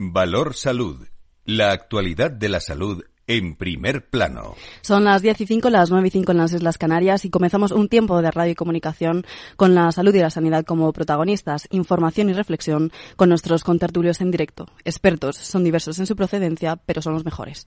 Valor Salud. La actualidad de la salud en primer plano. Son las 10 y 5, las 9 y 5 en las Islas Canarias y comenzamos un tiempo de radio y comunicación con la salud y la sanidad como protagonistas, información y reflexión con nuestros contertulios en directo. Expertos, son diversos en su procedencia, pero son los mejores.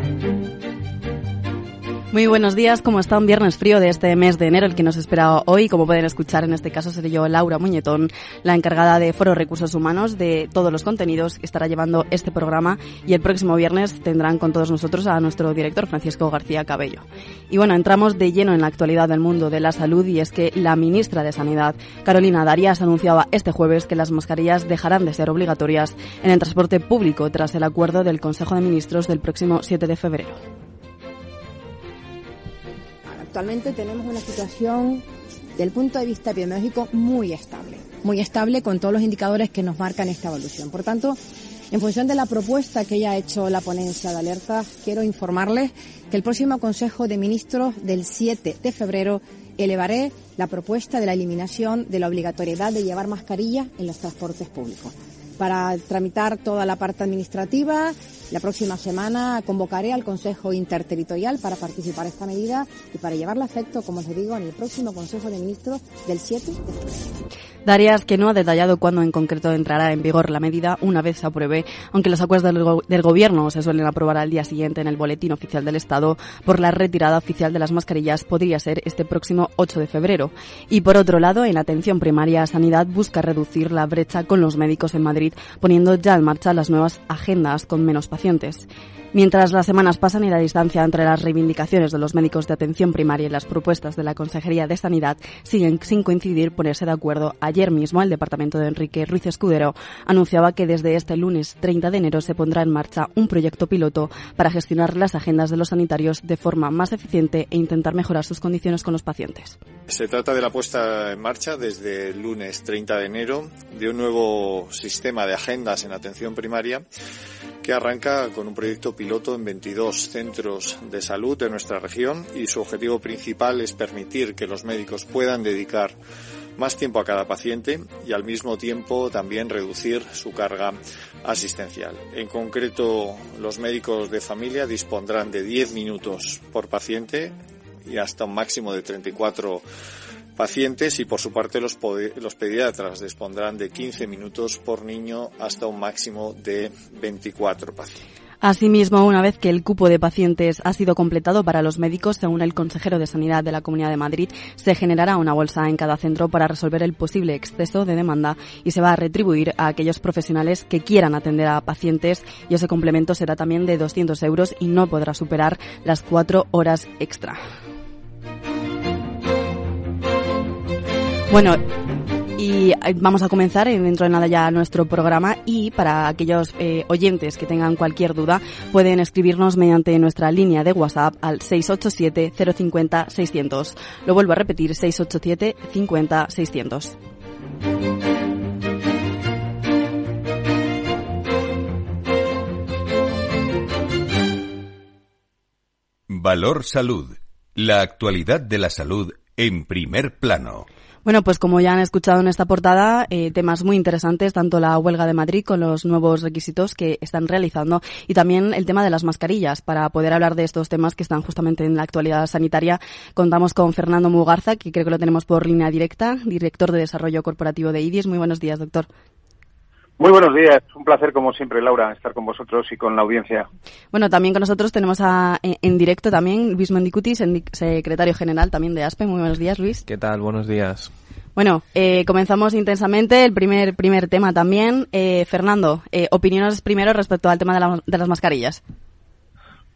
Muy buenos días, ¿cómo está un viernes frío de este mes de enero, el que nos espera hoy? Como pueden escuchar, en este caso seré yo, Laura Muñetón, la encargada de Foro Recursos Humanos, de todos los contenidos que estará llevando este programa y el próximo viernes tendrán con todos nosotros a nuestro director, Francisco García Cabello. Y bueno, entramos de lleno en la actualidad del mundo de la salud y es que la ministra de Sanidad, Carolina Darias, anunciaba este jueves que las mascarillas dejarán de ser obligatorias en el transporte público tras el acuerdo del Consejo de Ministros del próximo 7 de febrero. Actualmente tenemos una situación del punto de vista epidemiológico muy estable, muy estable con todos los indicadores que nos marcan esta evolución. Por tanto, en función de la propuesta que ya ha hecho la ponencia de alerta, quiero informarles que el próximo Consejo de Ministros del 7 de febrero elevaré la propuesta de la eliminación de la obligatoriedad de llevar mascarilla en los transportes públicos. Para tramitar toda la parte administrativa, la próxima semana convocaré al Consejo Interterritorial para participar esta medida y para llevarla a efecto, como os digo, en el próximo Consejo de Ministros del 7 de. Darias que no ha detallado cuándo en concreto entrará en vigor la medida una vez se apruebe, aunque los acuerdos del, del, Gobierno se suelen aprobar al día siguiente en el Boletín Oficial del Estado por la retirada oficial de las mascarillas podría ser este próximo 8 de febrero. Y por otro lado, en atención primaria, Sanidad busca reducir la brecha con los médicos en Madrid, poniendo ya en marcha las nuevas agendas con menos pacientes pacientes. Mientras las semanas pasan y la distancia entre las reivindicaciones de los médicos de atención primaria y las propuestas de la Consejería de Sanidad siguen sin coincidir, ponerse de acuerdo, ayer mismo el departamento de Enrique Ruiz Escudero anunciaba que desde este lunes 30 de enero se pondrá en marcha un proyecto piloto para gestionar las agendas de los sanitarios de forma más eficiente e intentar mejorar sus condiciones con los pacientes. Se trata de la puesta en marcha desde el lunes 30 de enero de un nuevo sistema de agendas en atención primaria que arranca con un proyecto piloto en 22 centros de salud de nuestra región y su objetivo principal es permitir que los médicos puedan dedicar más tiempo a cada paciente y al mismo tiempo también reducir su carga asistencial. En concreto, los médicos de familia dispondrán de 10 minutos por paciente y hasta un máximo de 34 pacientes y por su parte los, los pediatras dispondrán de 15 minutos por niño hasta un máximo de 24 pacientes. Asimismo, una vez que el cupo de pacientes ha sido completado para los médicos, según el consejero de Sanidad de la Comunidad de Madrid, se generará una bolsa en cada centro para resolver el posible exceso de demanda y se va a retribuir a aquellos profesionales que quieran atender a pacientes y ese complemento será también de 200 euros y no podrá superar las cuatro horas extra. Bueno, y eh, vamos a comenzar dentro de nada ya nuestro programa y para aquellos eh, oyentes que tengan cualquier duda pueden escribirnos mediante nuestra línea de WhatsApp al 687 050 600. Lo vuelvo a repetir 687 50 600. Valor Salud. La actualidad de la salud en primer plano. Bueno, pues como ya han escuchado en esta portada, eh, temas muy interesantes, tanto la huelga de Madrid con los nuevos requisitos que están realizando y también el tema de las mascarillas. Para poder hablar de estos temas que están justamente en la actualidad sanitaria, contamos con Fernando Mugarza, que creo que lo tenemos por línea directa, director de Desarrollo Corporativo de IDIS. Muy buenos días, doctor. Muy buenos días, un placer como siempre, Laura, estar con vosotros y con la audiencia. Bueno, también con nosotros tenemos a, en, directo también Luis Mendicutis, secretario general también de ASPE. Muy buenos días, Luis. ¿Qué tal? Buenos días. Bueno, eh, comenzamos intensamente el primer primer tema también. Eh, Fernando, eh, opiniones primero respecto al tema de, de las mascarillas.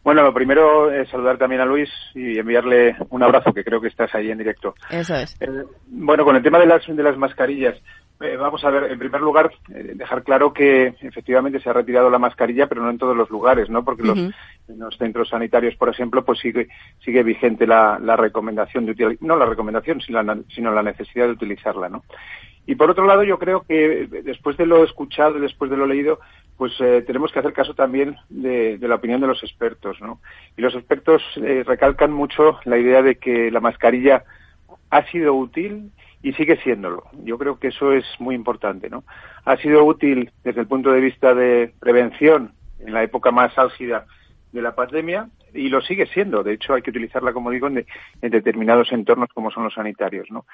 Bueno, lo primero es saludar también a Luis y enviarle un abrazo, que creo que estás ahí en directo. Eso es. Eh, bueno, con el tema de las, de las mascarillas, eh, vamos a ver, en primer lugar, eh, dejar claro que efectivamente se ha retirado la mascarilla, pero no en todos los lugares, ¿no? Porque los, en los centros sanitarios, por ejemplo, pues sigue, sigue vigente la, la recomendación de utilizar, no la recomendación, sino la, sino la necesidad de utilizarla, ¿no? Y por otro lado, yo creo que después de lo escuchado y después de lo leído, pues eh, tenemos que hacer caso también de, la opinión de los expertos, ¿no? Y los expertos eh, recalcan mucho la idea de que la mascarilla ha sido útil y sigue siéndolo. Yo creo que eso es muy importante, ¿no? Ha sido útil desde el punto de vista de prevención en la época más álgida de la pandemia y lo sigue siendo. De hecho, hay que utilizarla, como digo, en, determinados entornos como son los sanitarios, ¿no?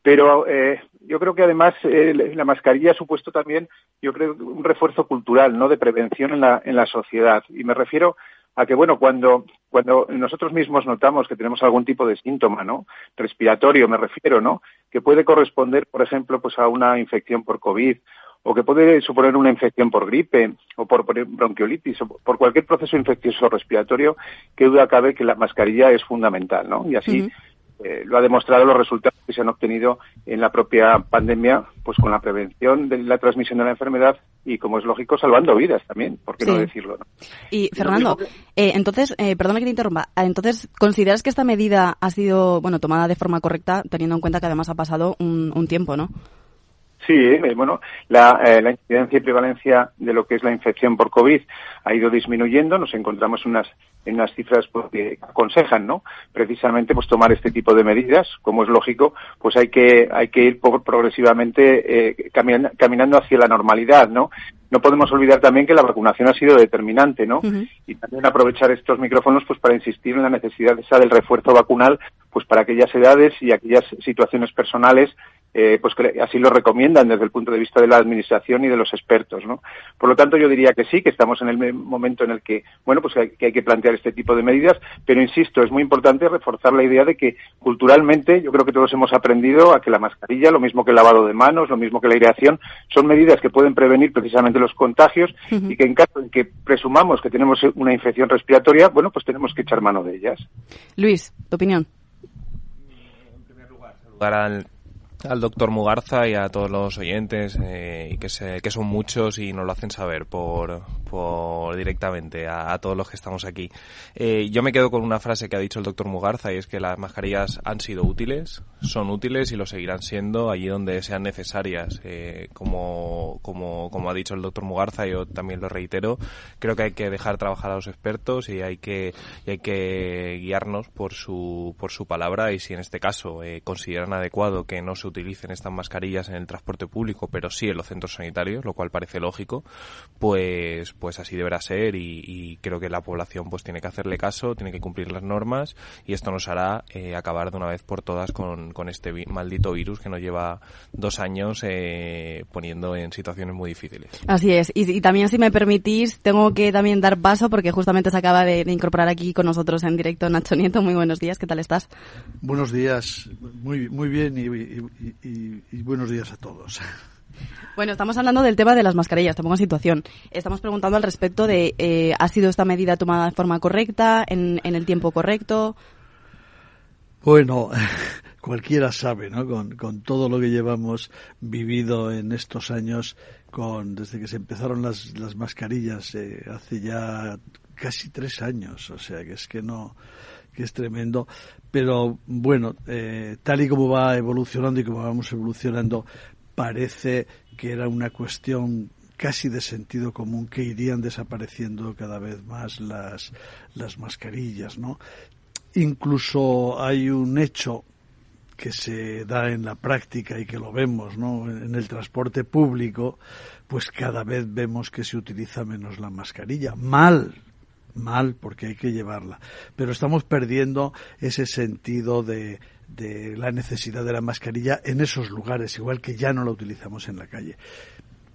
Pero eh, yo creo que además la mascarilla ha supuesto también, yo creo, un refuerzo cultural, ¿no? De prevención en la, en la sociedad. Y me refiero a que, bueno, cuando, cuando nosotros mismos notamos que tenemos algún tipo de síntoma, ¿no? Respiratorio, me refiero, ¿no? Que puede corresponder, por ejemplo, pues a una infección por COVID o que puede suponer una infección por gripe o por, bronquiolitis o por cualquier proceso infeccioso respiratorio, que duda cabe que la mascarilla es fundamental, ¿no? Y así eh, lo ha demostrado los resultados que se han obtenido en la propia pandemia, pues con la prevención de la transmisión de la enfermedad y, como es lógico, salvando vidas también, ¿por qué no decirlo? Y, Fernando, eh, entonces, eh, perdona que te interrumpa, ah, entonces, ¿consideras que esta medida ha sido, bueno, tomada de forma correcta, teniendo en cuenta que además ha pasado un tiempo, ¿no? Sí, eh, bueno, la, eh, la, incidencia y prevalencia de lo que es la infección por COVID ha ido disminuyendo. Nos encontramos unas, en unas cifras pues, que aconsejan, ¿no? Precisamente, pues tomar este tipo de medidas. Como es lógico, pues hay que, hay que ir progresivamente eh, caminando hacia la normalidad, ¿no? No podemos olvidar también que la vacunación ha sido determinante, ¿no? Y también aprovechar estos micrófonos pues para insistir en la necesidad esa del refuerzo vacunal pues para aquellas edades y aquellas situaciones personales eh, pues que así lo recomiendan desde el punto de vista de la administración y de los expertos, ¿no? Por lo tanto, yo diría que sí, que estamos en el momento en el que, bueno, pues que hay que plantear este tipo de medidas, pero insisto, es muy importante reforzar la idea de que culturalmente yo creo que todos hemos aprendido a que la mascarilla, lo mismo que el lavado de manos, lo mismo que la aireación, son medidas que pueden prevenir precisamente los contagios y que en caso en que presumamos que tenemos una infección respiratoria, bueno, pues tenemos que echar mano de ellas. Luis, tu opinión. En primer lugar, saludar al doctor Mugarza y a todos los oyentes eh, y que, se, que son muchos y nos lo hacen saber por, por directamente a, todos los que estamos aquí. Eh, yo me quedo con una frase que ha dicho el doctor Mugarza y es que las mascarillas han sido útiles, son útiles y lo seguirán siendo allí donde sean necesarias. Eh, como, como, como ha dicho el doctor Mugarza, yo también lo reitero, creo que hay que dejar trabajar a los expertos y hay que, y hay que guiarnos por su, por su palabra y si en este caso consideran adecuado que no se utilicen estas mascarillas en el transporte público, pero sí en los centros sanitarios, lo cual parece lógico, pues, pues así deberá ser y, creo que la población pues tiene que hacerle caso, tiene que cumplir las normas y esto nos hará eh, acabar de una vez por todas con, con este maldito virus que nos lleva dos años eh, poniendo en situaciones muy difíciles. Así es. Y, también, si me permitís, tengo que también dar paso porque justamente se acaba de, incorporar aquí con nosotros en directo Nacho Nieto. Muy buenos días. ¿Qué tal estás? Buenos días. Muy, muy bien y, y, buenos días a todos. Bueno, estamos hablando del tema de las mascarillas, te pongo en situación. Estamos preguntando al respecto de, eh, ¿ha sido esta medida tomada de forma correcta, en, el tiempo correcto? Bueno, cualquiera sabe, ¿no? Con, con, todo lo que llevamos vivido en estos años, con desde que se empezaron las, las mascarillas eh, hace ya casi tres años, o sea que es que no, que es tremendo. Pero bueno, eh, tal y como va evolucionando y como vamos evolucionando, parece que era una cuestión casi de sentido común que irían desapareciendo cada vez más las, las mascarillas, ¿no? Incluso hay un hecho que se da en la práctica y que lo vemos, ¿no? En el transporte público, pues cada vez vemos que se utiliza menos la mascarilla. Mal, mal porque hay que llevarla, pero estamos perdiendo ese sentido de, de la necesidad de la mascarilla en esos lugares, igual que ya no la utilizamos en la calle.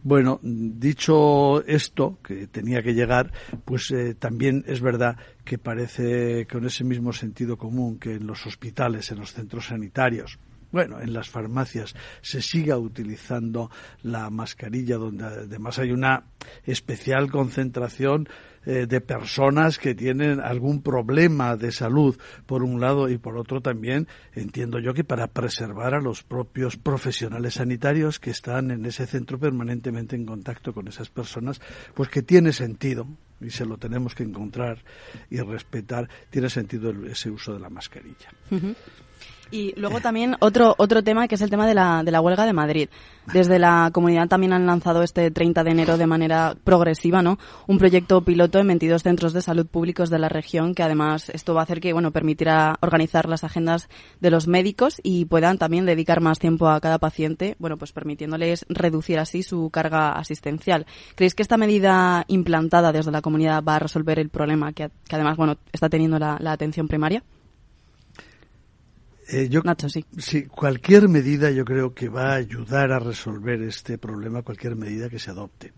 Bueno, dicho esto, que tenía que llegar, pues eh, también es verdad que parece con ese mismo sentido común que en los hospitales, en los centros sanitarios, bueno, en las farmacias se siga utilizando la mascarilla, donde además hay una especial concentración eh, de personas que tienen algún problema de salud, por un lado, y por otro también entiendo yo que para preservar a los propios profesionales sanitarios que están en ese centro permanentemente en contacto con esas personas, pues que tiene sentido, y se lo tenemos que encontrar y respetar, tiene sentido ese uso de la mascarilla. Y luego también otro otro tema que es el tema de la, de la huelga de Madrid. Desde la comunidad también han lanzado este 30 de enero de manera progresiva, ¿no? Un proyecto piloto en 22 centros de salud públicos de la región que además esto va a hacer que, bueno, permitirá organizar las agendas de los médicos y puedan también dedicar más tiempo a cada paciente, bueno, pues permitiéndoles reducir así su carga asistencial. ¿Creéis que esta medida implantada desde la comunidad va a resolver el problema que, además, bueno, está teniendo la atención primaria? Eh, yo, sí. cualquier medida yo creo que va a ayudar a resolver este problema, cualquier medida que se adopte.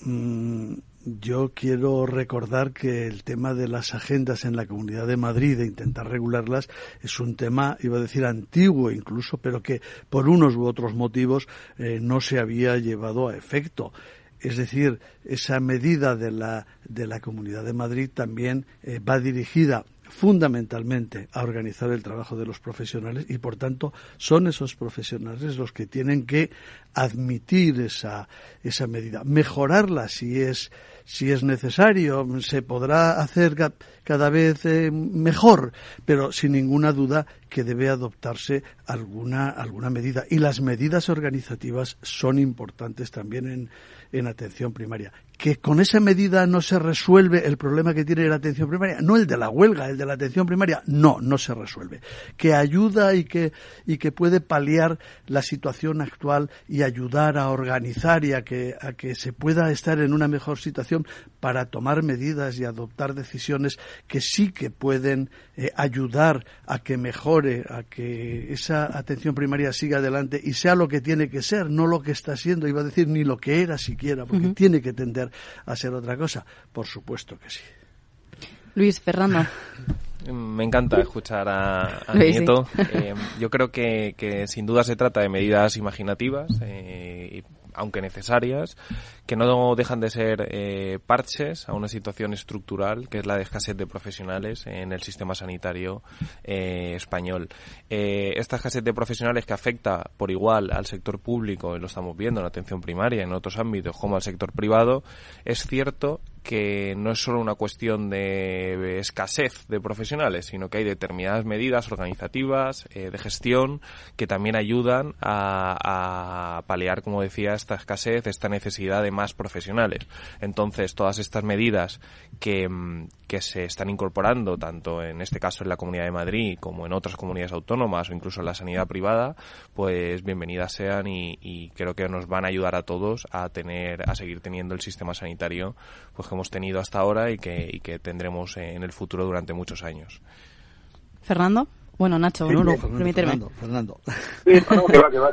Mm, yo quiero recordar que el tema de las agendas en la Comunidad de Madrid, de intentar regularlas, es un tema, iba a decir, antiguo incluso, pero que por unos u otros motivos eh, no se había llevado a efecto. Es decir, esa medida de la, de la Comunidad de Madrid también eh, va dirigida fundamentalmente a organizar el trabajo de los profesionales y por tanto son esos profesionales los que tienen que admitir esa, esa medida, mejorarla si es, si es necesario, se podrá hacer cada vez eh, mejor, pero sin ninguna duda que debe adoptarse alguna, alguna medida. Y las medidas organizativas son importantes también en, en atención primaria. Que con esa medida no se resuelve el problema que tiene la atención primaria, no el de la huelga, el de la atención primaria, no, no se resuelve. Que ayuda y que, y que puede paliar la situación actual y ayudar a organizar y a que, a que se pueda estar en una mejor situación para tomar medidas y adoptar decisiones que sí que pueden eh, ayudar a que mejore, a que esa atención primaria siga adelante y sea lo que tiene que ser, no lo que está siendo, iba a decir ni lo que era siquiera porque tiene que tender a ser otra cosa. Por supuesto que sí. Luis Fernando. Me encanta escuchar a, Nieto. Eh, yo creo que, que, sin duda se trata de medidas imaginativas eh, aunque necesarias, que no dejan de ser eh, parches a una situación estructural que es la de escasez de profesionales en el sistema sanitario eh, español. Eh, esta escasez de profesionales que afecta por igual al sector público, y lo estamos viendo en la atención primaria, en otros ámbitos, como al sector privado, es cierto que no es solo una cuestión de escasez de profesionales, sino que hay determinadas medidas organizativas, de gestión, que también ayudan a, a, paliar, como decía, esta escasez, esta necesidad de más profesionales. Entonces, todas estas medidas que, mm, que se están incorporando, tanto en este caso en la Comunidad de Madrid como en otras comunidades autónomas o incluso en la sanidad privada, pues bienvenidas sean y, creo que nos van a ayudar a todos a tener, a seguir teniendo el sistema sanitario, pues hemos tenido hasta ahora y que, y que tendremos en el futuro durante muchos años. Fernando. Bueno, Nacho, no, no, Fernando, Fernando. Sí, que va, que va.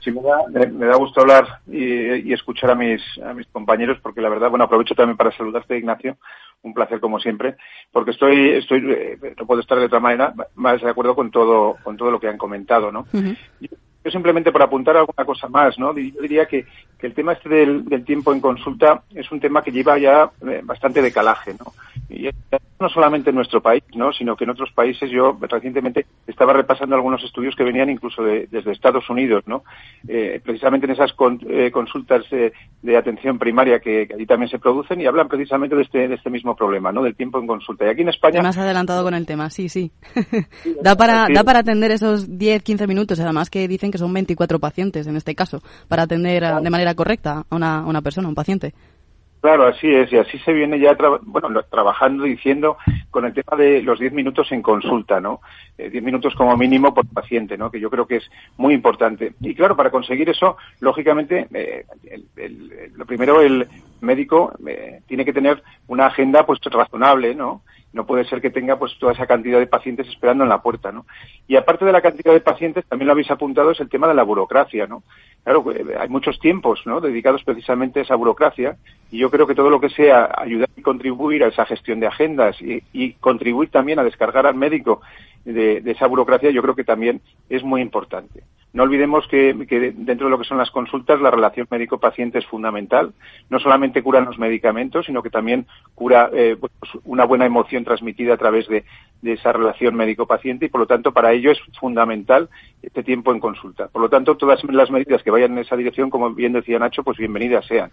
Sí, me, da, me, da, gusto hablar y, y, escuchar a mis, a mis compañeros, porque la verdad, bueno, aprovecho también para saludarte, Ignacio. Un placer como siempre, porque estoy, estoy, eh, no puedo estar de otra manera más de acuerdo con todo, con todo lo que han comentado, ¿no? Yo simplemente para apuntar alguna cosa más, ¿no? Yo diría que, que el tema este del, del, tiempo en consulta es un tema que lleva ya eh, bastante decalaje, ¿no? Y no solamente en nuestro país, ¿no? Sino que en otros países yo recientemente estaba repasando algunos estudios que venían incluso de, desde Estados Unidos, ¿no? Eh, precisamente en esas con, eh, consultas de atención primaria que, que, allí también se producen y hablan precisamente de este, de este mismo problema, ¿no? Del tiempo en consulta. Y aquí en España... Más adelantado con el tema, sí, sí. da para, da para atender esos 10, 15 minutos, además que dicen que son 24 pacientes en este caso, para atender de manera correcta a una, una persona, a un paciente. Claro, así es, y así se viene ya bueno, trabajando, diciendo, con el tema de los 10 minutos en consulta, ¿no? 10 eh, minutos como mínimo por paciente, ¿no? Que yo creo que es muy importante. Y claro, para conseguir eso, lógicamente, eh, lo primero, el médico eh, tiene que tener una agenda, pues, razonable, ¿no? no puede ser que tenga pues toda esa cantidad de pacientes esperando en la puerta, ¿no? Y aparte de la cantidad de pacientes, también lo habéis apuntado, es el tema de la burocracia, ¿no? Claro, eh, hay muchos tiempos, ¿no? Dedicados precisamente a esa burocracia y yo creo que todo lo que sea ayudar y contribuir a esa gestión de agendas y, y contribuir también a descargar al médico de, de, esa burocracia, yo creo que también es muy importante. No olvidemos que, dentro de lo que son las consultas, la relación médico-paciente es fundamental. No solamente curan los medicamentos, sino que también cura eh, pues una buena emoción transmitida a través de, de esa relación médico-paciente y, por lo tanto, para ello es fundamental este tiempo en consulta. Por lo tanto, todas las medidas que vayan en esa dirección, como bien decía Nacho, pues bienvenidas sean.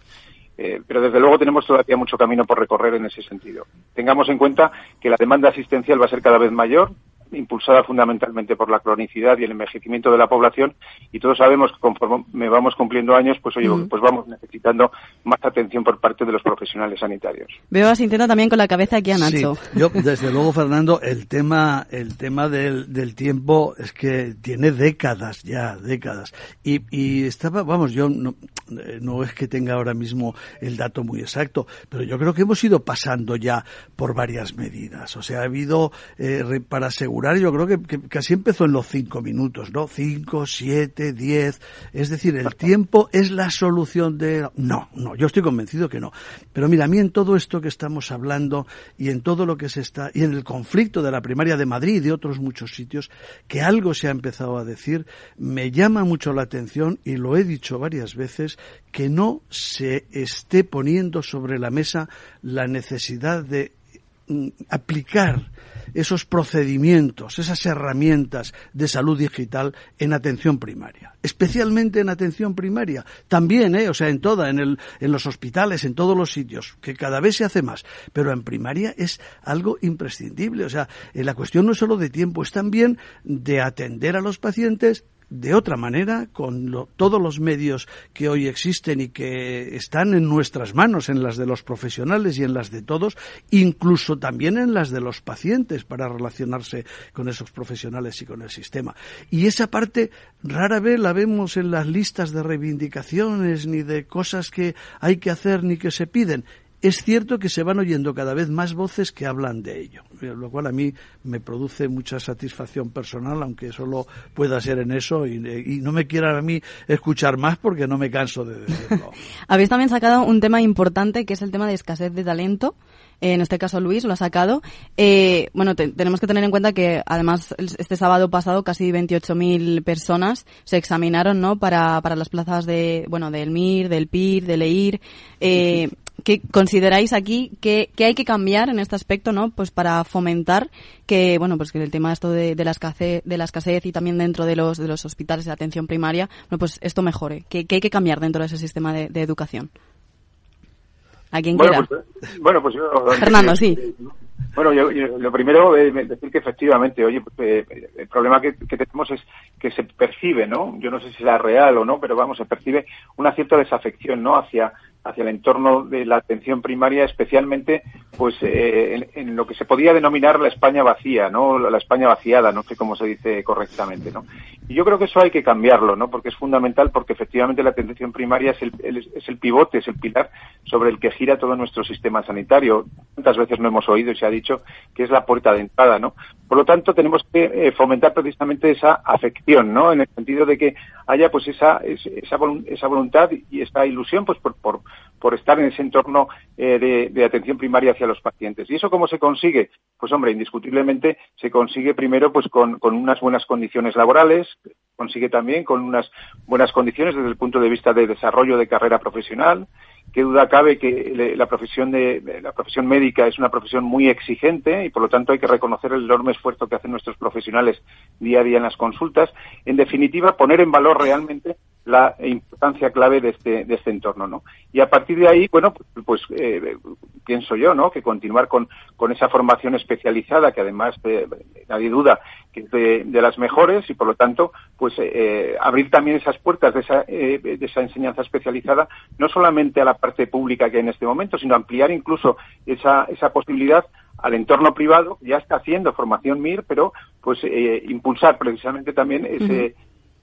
Eh, pero desde luego tenemos todavía mucho camino por recorrer en ese sentido. Tengamos en cuenta que la demanda asistencial va a ser cada vez mayor, impulsada fundamentalmente por la cronicidad y el envejecimiento de la población y todos sabemos que conforme vamos cumpliendo años, pues oye, pues vamos necesitando más atención por parte de los profesionales sanitarios. Veo asintiendo también con la cabeza aquí a Nacho. yo, desde luego, Fernando, el tema, el tema del, del tiempo es que tiene décadas ya, décadas. Y, y estaba, vamos, yo no, no es que tenga ahora mismo el dato muy exacto, pero yo creo que hemos ido pasando ya por varias medidas. O sea, ha habido, eh, para asegurar, yo creo que, casi empezó en los cinco minutos, ¿no? Cinco, siete, diez. Es decir, el tiempo es la solución de... No, no, yo estoy convencido que no. Pero mira, a mí en todo esto que estamos hablando y en todo lo que se está, y en el conflicto de la primaria de Madrid y de otros muchos sitios, que algo se ha empezado a decir, me llama mucho la atención y lo he dicho varias veces, que no se esté poniendo sobre la mesa la necesidad de mm, aplicar esos procedimientos, esas herramientas de salud digital en atención primaria, especialmente en atención primaria, también, ¿eh? o sea, en toda, en, el, en los hospitales, en todos los sitios, que cada vez se hace más, pero en primaria es algo imprescindible, o sea, la cuestión no es solo de tiempo, es también de atender a los pacientes de otra manera, con todos los medios que hoy existen y que están en nuestras manos, en las de los profesionales y en las de todos, incluso también en las de los pacientes para relacionarse con esos profesionales y con el sistema. Y esa parte rara vez la vemos en las listas de reivindicaciones ni de cosas que hay que hacer ni que se piden es cierto que se van oyendo cada vez más voces que hablan de ello, lo cual a mí me produce mucha satisfacción personal, aunque solo pueda ser en eso y, no me quieran a mí escuchar más porque no me canso de decirlo. Habéis también sacado un tema importante que es el tema de escasez de talento en este caso Luis lo ha sacado. Eh, bueno, tenemos que tener en cuenta que además este sábado pasado casi 28.000 personas se examinaron, ¿no? Para, para las plazas de, bueno, del MIR, del PIR, del EIR. Eh, ¿Qué consideráis aquí que, hay que cambiar en este aspecto, no? Pues para fomentar que, bueno, pues que el tema esto de, la escasez, de la escasez y también dentro de los, de los hospitales de atención primaria, bueno, pues esto mejore. ¿Qué, hay que cambiar dentro de ese sistema de, educación? ¿A quién bueno, quiera? Pues, bueno, pues yo... Fernando, sí. Bueno, yo, lo primero es decir que efectivamente, oye, pues, eh, el problema que, que, tenemos es que se percibe, ¿no? Yo no sé si será real o no, pero vamos, se percibe una cierta desafección, ¿no? Hacia hacia el entorno de la atención primaria, especialmente pues eh, en, lo que se podía denominar la España vacía, ¿no? La España vaciada, no sé cómo se dice correctamente, ¿no? Y yo creo que eso hay que cambiarlo, ¿no? Porque es fundamental, porque efectivamente la atención primaria es el, es el pivote, es el pilar sobre el que gira todo nuestro sistema sanitario. Cuántas veces no hemos oído y se ha dicho que es la puerta de entrada, ¿no? Por lo tanto, tenemos que eh, fomentar precisamente esa afección, ¿no? En el sentido de que haya pues esa, esa, esa voluntad y esa ilusión pues por, por, por estar en ese entorno eh, de, atención primaria hacia los pacientes. ¿Y eso cómo se consigue? Pues hombre, indiscutiblemente se consigue primero pues con, con unas buenas condiciones laborales, consigue también con unas buenas condiciones desde el punto de vista de desarrollo de carrera profesional, qué duda cabe que la profesión de la profesión médica es una profesión muy exigente y por lo tanto hay que reconocer el enorme esfuerzo que hacen nuestros profesionales día a día en las consultas. En definitiva, poner en valor realmente la importancia clave de este, de este entorno, ¿no? Y a partir de ahí, bueno, pues, pues eh, pienso yo, ¿no? Que continuar con, con esa formación especializada, que además eh, nadie duda que es de, las mejores y por lo tanto, pues eh, abrir también esas puertas de esa, de esa enseñanza especializada, no solamente a la parte pública que hay en este momento, sino ampliar incluso esa, esa posibilidad al entorno privado, ya está haciendo formación MIR, pero pues impulsar precisamente también ese,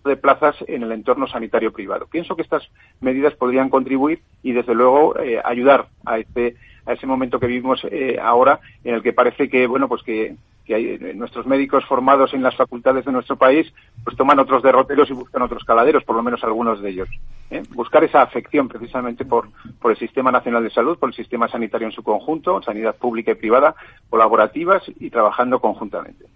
de plazas en el entorno sanitario privado. Pienso que estas medidas podrían contribuir y, desde luego, eh, ayudar a este a ese momento que vivimos eh, ahora, en el que parece que bueno pues que, hay, eh, nuestros médicos formados en las facultades de nuestro país pues toman otros derroteros y buscan otros caladeros, por lo menos algunos de ellos. Buscar esa afección precisamente por el Sistema Nacional de Salud, por el sistema sanitario en su conjunto, sanidad pública y privada, colaborativas y trabajando conjuntamente.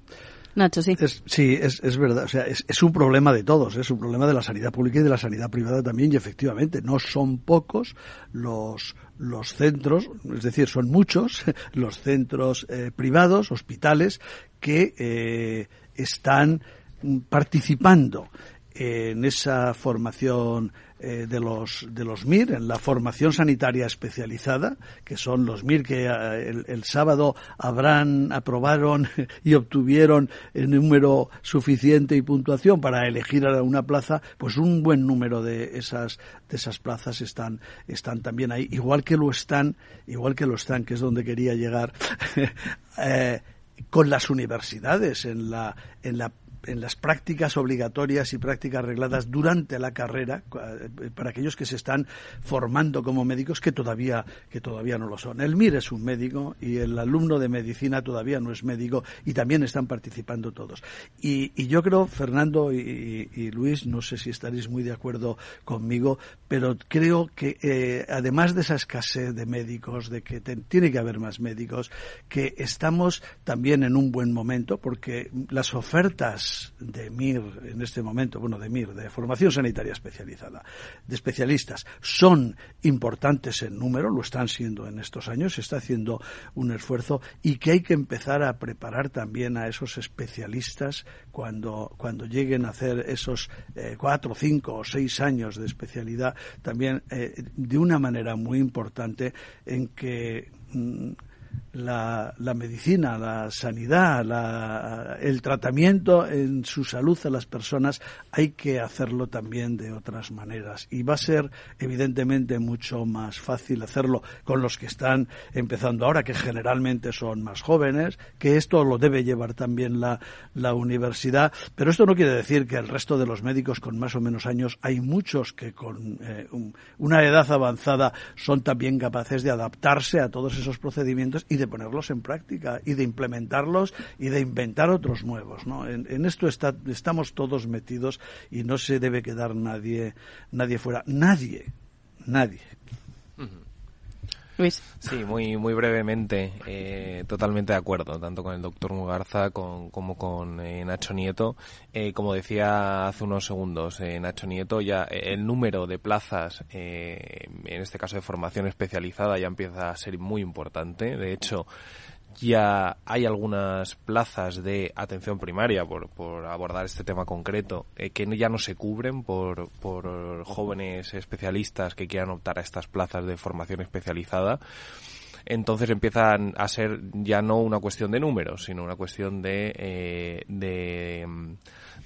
Nacho, sí. Sí, es, es verdad. O sea, es, un problema de todos. Es un problema de la sanidad pública y de la sanidad privada también. Y efectivamente, no son pocos los, los centros, es decir, son muchos los centros eh, privados, hospitales, que eh, están participando en esa formación eh, de los de los MIR en la formación sanitaria especializada que son los MIR que eh, el, sábado habrán aprobaron y obtuvieron el número suficiente y puntuación para elegir a una plaza pues un buen número de esas de esas plazas están están también ahí. Igual que lo están igual que lo están que es donde quería llegar eh, con las universidades en la en la en las prácticas obligatorias y prácticas regladas durante la carrera eh, para aquellos que se están formando como médicos que todavía que todavía no lo son. El MIR es un médico y el alumno de medicina todavía no es médico y también están participando todos. Y, yo creo, Fernando y, Luis, no sé si estaréis muy de acuerdo conmigo, pero creo que eh, además de esa escasez de médicos, de que tiene que haber más médicos, que estamos también en un buen momento porque las ofertas de MIR en este momento, bueno, de MIR, de formación sanitaria especializada, de especialistas, son importantes en número, lo están siendo en estos años, se está haciendo un esfuerzo y que hay que empezar a preparar también a esos especialistas cuando, cuando lleguen a hacer esos eh, cuatro, cinco o seis años de especialidad, también eh, de una manera muy importante en que mm, la, la, medicina, la sanidad, la, el tratamiento en su salud a las personas, hay que hacerlo también de otras maneras. Y va a ser, evidentemente, mucho más fácil hacerlo con los que están empezando ahora, que generalmente son más jóvenes, que esto lo debe llevar también la, universidad. Pero esto no quiere decir que el resto de los médicos con más o menos años, hay muchos que con eh, una edad avanzada son también capaces de adaptarse a todos esos procedimientos y ponerlos en práctica y de implementarlos y de inventar otros nuevos. ¿no? En, esto está, estamos todos metidos y no se debe quedar nadie, nadie fuera. Nadie, nadie. Luis. Sí, muy, muy brevemente, eh, totalmente de acuerdo, tanto con el doctor Mugarza como con eh, Nacho Nieto. Eh, como decía hace unos segundos, Nacho Nieto, ya el número de plazas, en este caso de formación especializada, ya empieza a ser muy importante. De hecho, ya hay algunas plazas de atención primaria, por, por abordar este tema concreto, eh, que ya no se cubren por, por jóvenes especialistas que quieran optar a estas plazas de formación especializada entonces empiezan a ser ya no una cuestión de números, sino una cuestión de, eh, de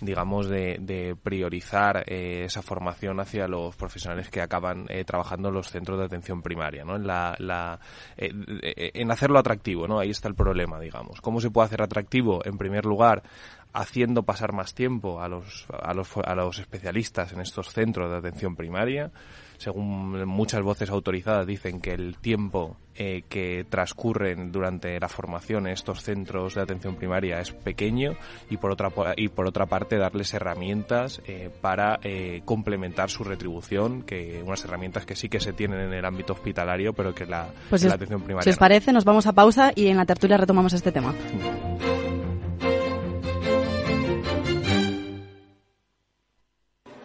digamos, de, priorizar eh, esa formación hacia los profesionales que acaban eh, trabajando en los centros de atención primaria, ¿no? En, la, la eh, en hacerlo atractivo, ¿no? Ahí está el problema, digamos. ¿Cómo se puede hacer atractivo? En primer lugar, haciendo pasar más tiempo a los, a los, a los especialistas en estos centros de atención primaria. Según muchas voces autorizadas dicen que el tiempo eh, que transcurren durante la formación en estos centros de atención primaria es pequeño y por otra y por otra parte darles herramientas eh, para eh, complementar su retribución que unas herramientas que sí que se tienen en el ámbito hospitalario pero que la, pues la atención primaria si os parece nos vamos a pausa y en la tertulia retomamos este tema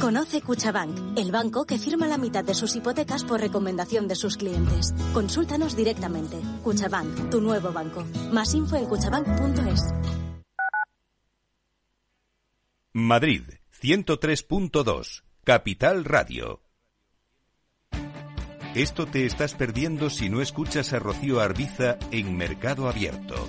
Conoce Cuchabank, el banco que firma la mitad de sus hipotecas por recomendación de sus clientes. Consúltanos directamente. Cuchabank, tu nuevo banco. Más info en cuchabank.es. Madrid, 103.2, Capital Radio. Esto te estás perdiendo si no escuchas a Rocío Arbiza en Mercado Abierto.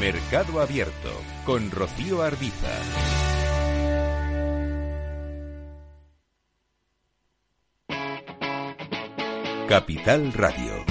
Mercado Abierto con Rocío Arbiza. Capital Radio.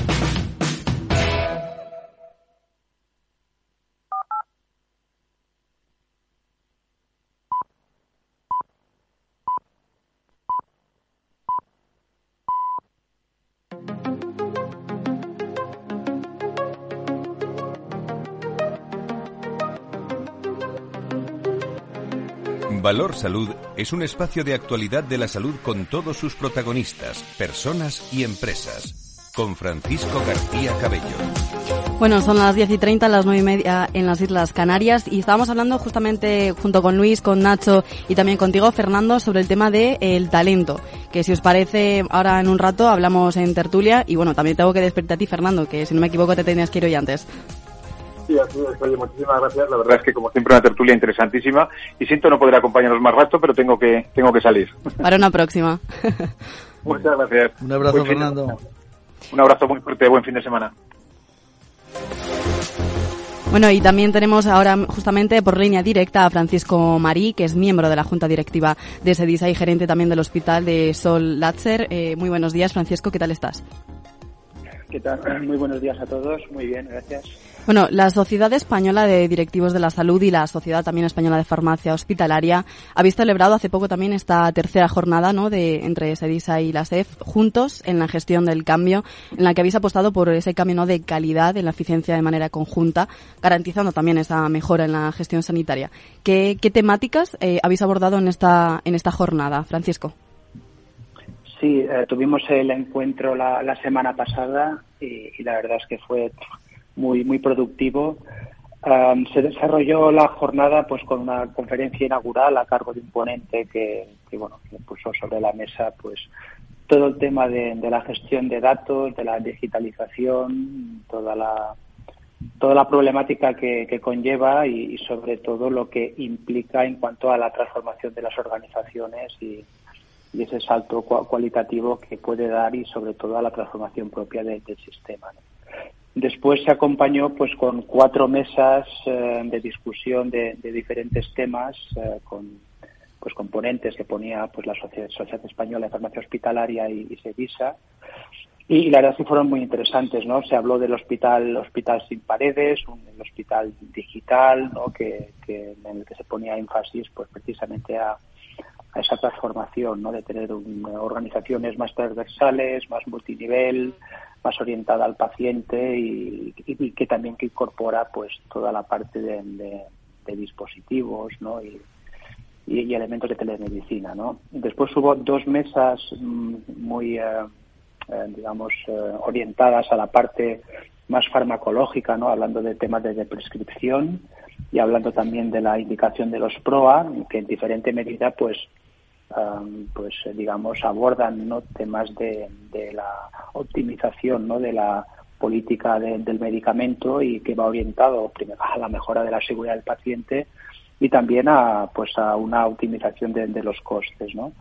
Valor Salud es un espacio de actualidad de la salud con todos sus protagonistas, personas y empresas. Con Francisco García Cabello. Bueno, son las 10 y 30, las 9 y media en las Islas Canarias y estábamos hablando justamente junto con Luis, con Nacho y también contigo, Fernando, sobre el tema del el talento. Que si os parece, ahora en un rato hablamos en tertulia y bueno, también tengo que despertar a ti, Fernando, que si no me equivoco te tenías que ir hoy antes. Sí, así es. Oye, muchísimas gracias. La verdad es que, como siempre, una tertulia interesantísima. Y siento no poder acompañaros más rato, pero tengo que, tengo que salir. Para una próxima. Muchas gracias. Un abrazo, Fernando. Un abrazo muy fuerte. Buen fin de semana. Bueno, y también tenemos ahora justamente por línea directa a Francisco Marí, que es miembro de la Junta Directiva de SEDISA y gerente también del Hospital de Sol Latzer. Eh, muy buenos días, Francisco, ¿qué tal estás? ¿Qué tal? Muy buenos días a todos. Muy bien, gracias. Bueno, la Sociedad Española de Directivos de la Salud y la Sociedad también Española de Farmacia Hospitalaria habéis celebrado hace poco también esta tercera jornada ¿no? de, entre SEDISA y la SEF juntos en la gestión del cambio, en la que habéis apostado por ese cambio de calidad en la eficiencia de manera conjunta, garantizando también esa mejora en la gestión sanitaria. ¿Qué, temáticas eh, habéis abordado en esta, en esta jornada, Francisco? Sí, eh, tuvimos el encuentro la, semana pasada y, la verdad es que fue muy muy productivo. se desarrolló la jornada pues con una conferencia inaugural a cargo de un ponente que, bueno que puso sobre la mesa pues todo el tema de, la gestión de datos, de la digitalización, toda la toda la problemática que, conlleva y, sobre todo lo que implica en cuanto a la transformación de las organizaciones y, ese salto cualitativo que puede dar y sobre todo a la transformación propia del sistema. Después se acompañó pues con cuatro mesas eh, de discusión de, diferentes temas eh, con pues componentes que ponía pues la Sociedad, Española de Farmacia Hospitalaria y, y Sevisa y, la verdad sí fueron muy interesantes, ¿no? Se habló del hospital hospital sin paredes, un hospital digital, ¿no? Que, en el que se ponía énfasis pues precisamente a, a esa transformación, ¿no? De tener organizaciones más transversales, más multinivel, más orientada al paciente y, que también que incorpora pues toda la parte de, dispositivos, ¿no? Y, elementos de telemedicina, ¿no? Después hubo dos mesas mm, muy, eh, eh, digamos, eh, orientadas a la parte más farmacológica, ¿no? Hablando de temas de prescripción y hablando también de la indicación de los PROA, que en diferente medida, pues, pues digamos abordan ¿no? temas de, la optimización ¿no? de la política del medicamento y que va orientado primero a la mejora de la seguridad del paciente y también a pues a una optimización de, los costes ¿no?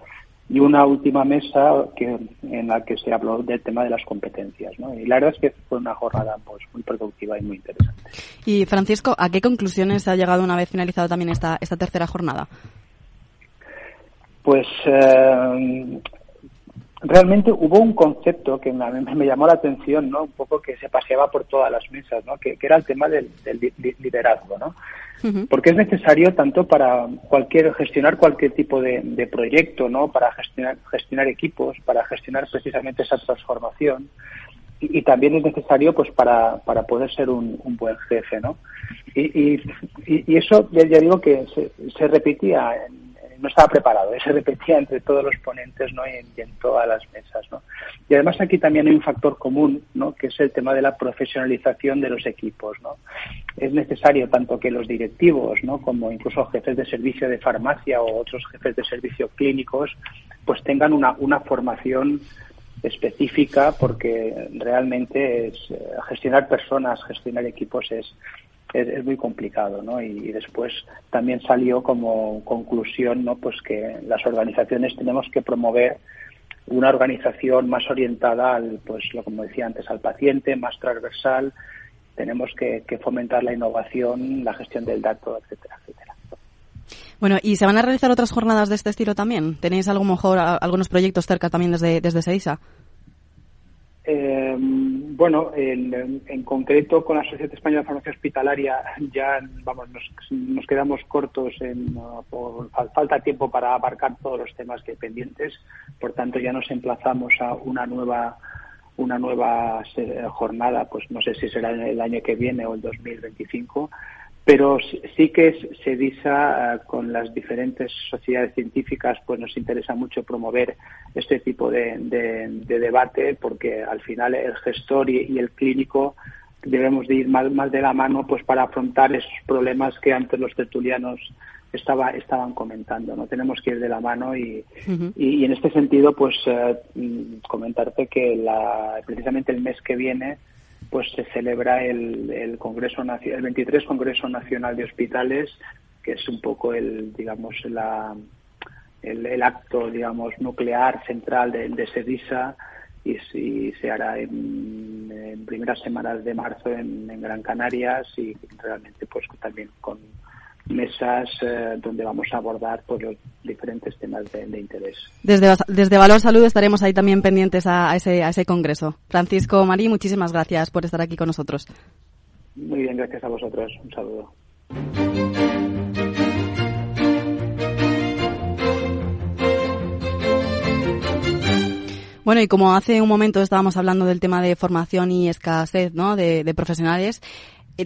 y una última mesa que en la que se habló del tema de las competencias ¿no? y la verdad es que fue una jornada pues muy productiva y muy interesante y Francisco a qué conclusiones ha llegado una vez finalizado también esta esta tercera jornada pues eh, realmente hubo un concepto que me, me, llamó la atención, ¿no? Un poco que se paseaba por todas las mesas, ¿no? Que, era el tema del, liderazgo, ¿no? Porque es necesario tanto para cualquier gestionar cualquier tipo de, proyecto, ¿no? Para gestionar gestionar equipos, para gestionar precisamente esa transformación y, también es necesario pues para, para poder ser un, buen jefe, ¿no? Y, y, eso ya, digo que se, se repetía en, no estaba preparado, se repetía entre todos los ponentes ¿no? y, en, todas las mesas. ¿no? Y además aquí también hay un factor común, ¿no? que es el tema de la profesionalización de los equipos. ¿no? Es necesario tanto que los directivos, ¿no? como incluso jefes de servicio de farmacia o otros jefes de servicio clínicos, pues tengan una, una formación específica porque realmente es, eh, gestionar personas, gestionar equipos es, es, muy complicado, ¿no? Y, después también salió como conclusión, ¿no? Pues que las organizaciones tenemos que promover una organización más orientada al, pues, lo como decía antes, al paciente, más transversal. Tenemos que, fomentar la innovación, la gestión del dato, etcétera, etcétera. Bueno, ¿y se van a realizar otras jornadas de este estilo también? ¿Tenéis algo mejor, algunos proyectos cerca también desde, desde SEISA? Eh, bueno, en, en, concreto con la Sociedad Española de Farmacia Hospitalaria ya vamos nos, nos quedamos cortos en por falta tiempo para abarcar todos los temas que pendientes, por tanto ya nos emplazamos a una nueva una nueva jornada, pues no sé si será el año que viene o el 2025, pero sí que SEDISA eh, con las diferentes sociedades científicas pues nos interesa mucho promover este tipo de, debate porque al final el gestor y, el clínico debemos de ir más, más, de la mano pues para afrontar esos problemas que antes los tertulianos estaba, estaban comentando no tenemos que ir de la mano y, y, en este sentido pues eh, mm, comentarte que la, precisamente el mes que viene pues se celebra el, el Congreso el 23 Congreso Nacional de Hospitales, que es un poco el, digamos, la, el, acto, digamos, nuclear central de, de SEDISA y, si se hará en, en, primeras semanas de marzo en, en Gran Canarias y realmente pues también con mesas eh, donde vamos a abordar pues, los diferentes temas de, interés. Desde, desde Valor Salud estaremos ahí también pendientes a, ese, a ese congreso. Francisco Marí, muchísimas gracias por estar aquí con nosotros. Muy bien, gracias a vosotros. Un saludo. Bueno, y como hace un momento estábamos hablando del tema de formación y escasez ¿no? de, de profesionales,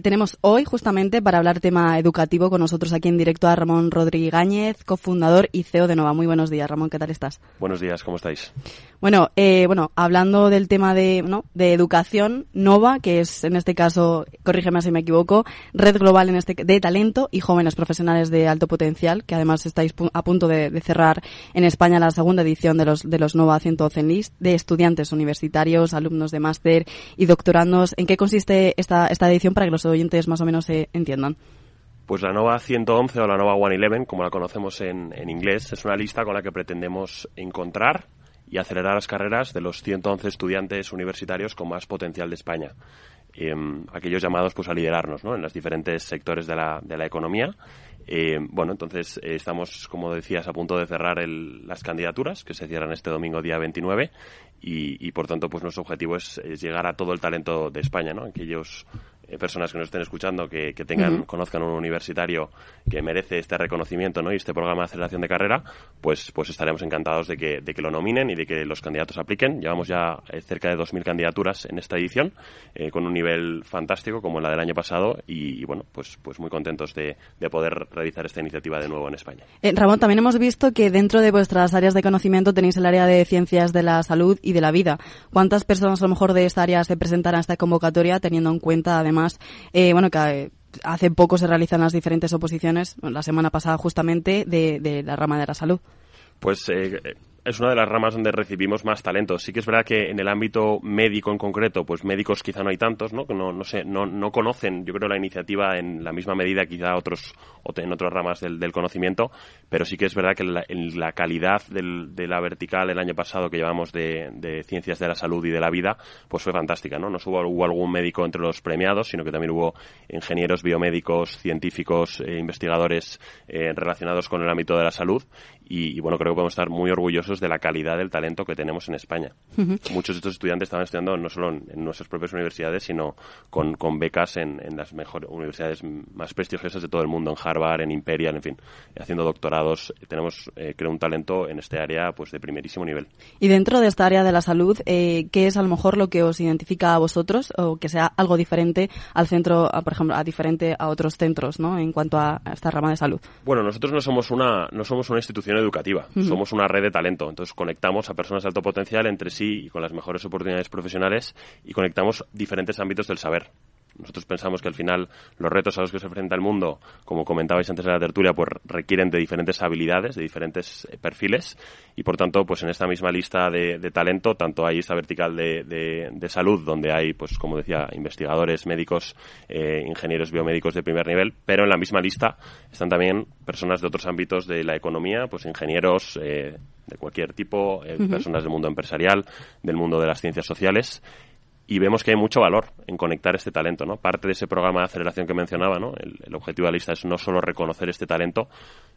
tenemos hoy justamente para hablar tema educativo con nosotros aquí en directo a Ramón Rodríguez cofundador y CEO de Nova. Muy buenos días, Ramón, ¿qué tal estás? Buenos días, ¿cómo estáis? Bueno, eh, bueno, hablando del tema de, ¿no? de educación, Nova, que es en este caso, corrígeme si me equivoco, red global en este de talento y jóvenes profesionales de alto potencial, que además estáis a punto de, cerrar en España la segunda edición de los de los Nova 111 List de estudiantes universitarios, alumnos de máster y doctorandos. ¿En qué consiste esta esta edición para que los oyentes más o menos se entiendan? Pues la Nova 111 o la Nova 111, como la conocemos en, en, inglés, es una lista con la que pretendemos encontrar y acelerar las carreras de los 111 estudiantes universitarios con más potencial de España. Em, aquellos llamados pues a liderarnos ¿no? en los diferentes sectores de la, de la economía. Eh, bueno, entonces eh, estamos, como decías, a punto de cerrar el, las candidaturas que se cierran este domingo día 29 y, y por tanto pues nuestro objetivo es, es, llegar a todo el talento de España, ¿no? aquellos eh, personas que nos estén escuchando que, tengan, conozcan un universitario que merece este reconocimiento ¿no? y este programa de aceleración de carrera, pues, pues estaremos encantados de que, de que lo nominen y de que los candidatos apliquen. Llevamos ya eh, cerca de 2.000 candidaturas en esta edición, eh, con un nivel fantástico como la del año pasado y, bueno, pues, pues muy contentos de, de, poder realizar esta iniciativa de nuevo en España. Ramón, también hemos visto que dentro de vuestras áreas de conocimiento tenéis el área de ciencias de la salud y de la vida. ¿Cuántas personas a lo mejor de esta área se presentarán a esta convocatoria teniendo en cuenta además además, eh, bueno, que eh, hace poco se realizan las diferentes oposiciones, la semana pasada justamente, de, la rama de la salud. Pues eh, es una de las ramas donde recibimos más talento. Sí que es verdad que en el ámbito médico en concreto, pues médicos quizá no hay tantos, ¿no? Que no, no, sé, no, no conocen, yo creo, la iniciativa en la misma medida quizá otros, en otras ramas del, del conocimiento, pero sí que es verdad que la, en la calidad del, de la vertical el año pasado que llevamos de, de, ciencias de la salud y de la vida, pues fue fantástica, ¿no? No hubo, hubo algún médico entre los premiados, sino que también hubo ingenieros biomédicos, científicos, eh, investigadores eh, relacionados con el ámbito de la salud y, y, bueno, creo que podemos estar muy orgullosos de la calidad del talento que tenemos en España. Muchos de estos estudiantes estaban estudiando no solo en, nuestras propias universidades, sino con, con becas en, en, las mejores universidades más prestigiosas de todo el mundo, en Harvard, en Imperial, en fin, haciendo doctorados. Tenemos, eh, creo, un talento en este área pues de primerísimo nivel. Y dentro de esta área de la salud, eh, ¿qué es a lo mejor lo que os identifica a vosotros o que sea algo diferente al centro, por ejemplo, a diferente a otros centros, ¿no? En cuanto a, esta rama de salud. Bueno, nosotros no somos una, no somos una institución educativa, somos una red de talento. Entonces conectamos a personas de alto potencial entre sí y con las mejores oportunidades profesionales y conectamos diferentes ámbitos del saber. Nosotros pensamos que al final los retos a los que se enfrenta el mundo, como comentabais antes de la tertulia, pues requieren de diferentes habilidades, de diferentes eh, perfiles y por tanto, pues en esta misma lista de, de talento, tanto hay esta vertical de, de, de, salud donde hay, pues como decía, investigadores, médicos, eh, ingenieros biomédicos de primer nivel, pero en la misma lista están también personas de otros ámbitos de la economía, pues ingenieros eh, de cualquier tipo, eh, uh -huh. personas del mundo empresarial, del mundo de las ciencias sociales y vemos que hay mucho valor en conectar este talento, ¿no? Parte de ese programa de aceleración que mencionaba, ¿no? El, el, objetivo de la lista es no solo reconocer este talento,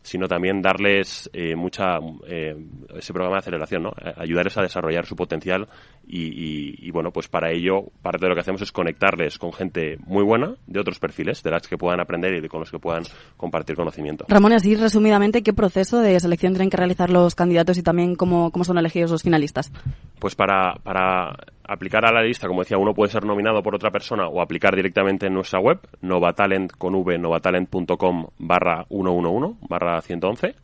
sino también darles eh, mucha eh, ese programa de aceleración, ¿no? ayudarles a desarrollar su potencial y, bueno, pues para ello parte de lo que hacemos es conectarles con gente muy buena de otros perfiles, de las que puedan aprender y de con los que puedan compartir conocimiento. Ramón, así resumidamente, ¿qué proceso de selección tienen que realizar los candidatos y también cómo, cómo son elegidos los finalistas? Pues para, para aplicar a la lista, como decía, uno puede ser nominado por otra persona o aplicar directamente en nuestra web, novatalent con v, novatalent.com barra 111, barra 111,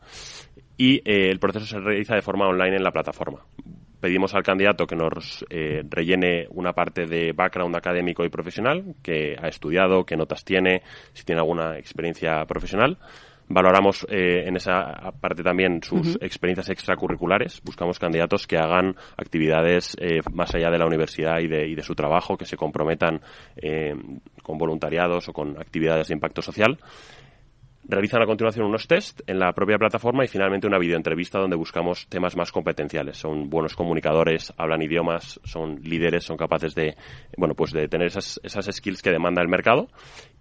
y eh, el proceso se realiza de forma online en la plataforma. Pedimos al candidato que nos eh, rellene una parte de background académico y profesional, que ha estudiado, qué notas tiene, si tiene alguna experiencia profesional Valoramos eh, en esa parte también sus experiencias extracurriculares. Buscamos candidatos que hagan actividades más allá de la universidad y de, y de su trabajo, que se comprometan con voluntariados o con actividades de impacto social realizan a continuación unos test en la propia plataforma y finalmente una videoentrevista donde buscamos temas más competenciales. Son buenos comunicadores, hablan idiomas, son líderes, son capaces de, bueno, pues de tener esas, esas skills que demanda el mercado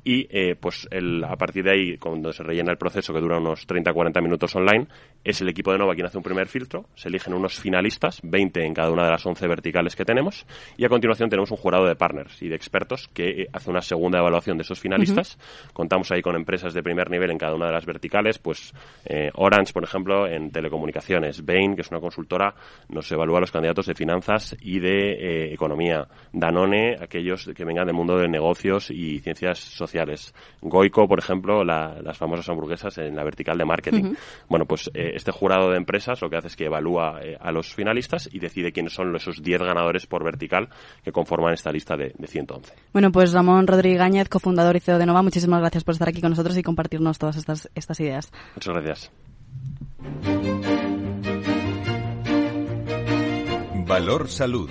y eh, pues el, a partir de ahí, cuando se rellena el proceso que dura unos 30-40 minutos online, es el equipo de Nova quien hace un primer filtro, se eligen unos finalistas, 20 en cada una de las 11 verticales que tenemos, y a continuación tenemos un jurado de partners y de expertos que eh, hace una segunda evaluación de esos finalistas. Contamos ahí con empresas de primer nivel en cada una de las verticales, pues eh, Orange, por ejemplo, en telecomunicaciones, Bain, que es una consultora, nos evalúa los candidatos de finanzas y de economía, Danone, aquellos que vengan del mundo de negocios y ciencias sociales Goico, por ejemplo, las famosas hamburguesas en la vertical de marketing. Bueno, pues eh, este jurado de empresas lo que hace es que evalúa eh, a los finalistas y decide quiénes son esos 10 ganadores por vertical que conforman esta lista de, 111. Bueno, pues Ramón Rodríguez Gáñez, cofundador y CEO de Nova, muchísimas gracias por estar aquí con nosotros y compartirnos todas estas, estas ideas. Muchas gracias. Valor Salud.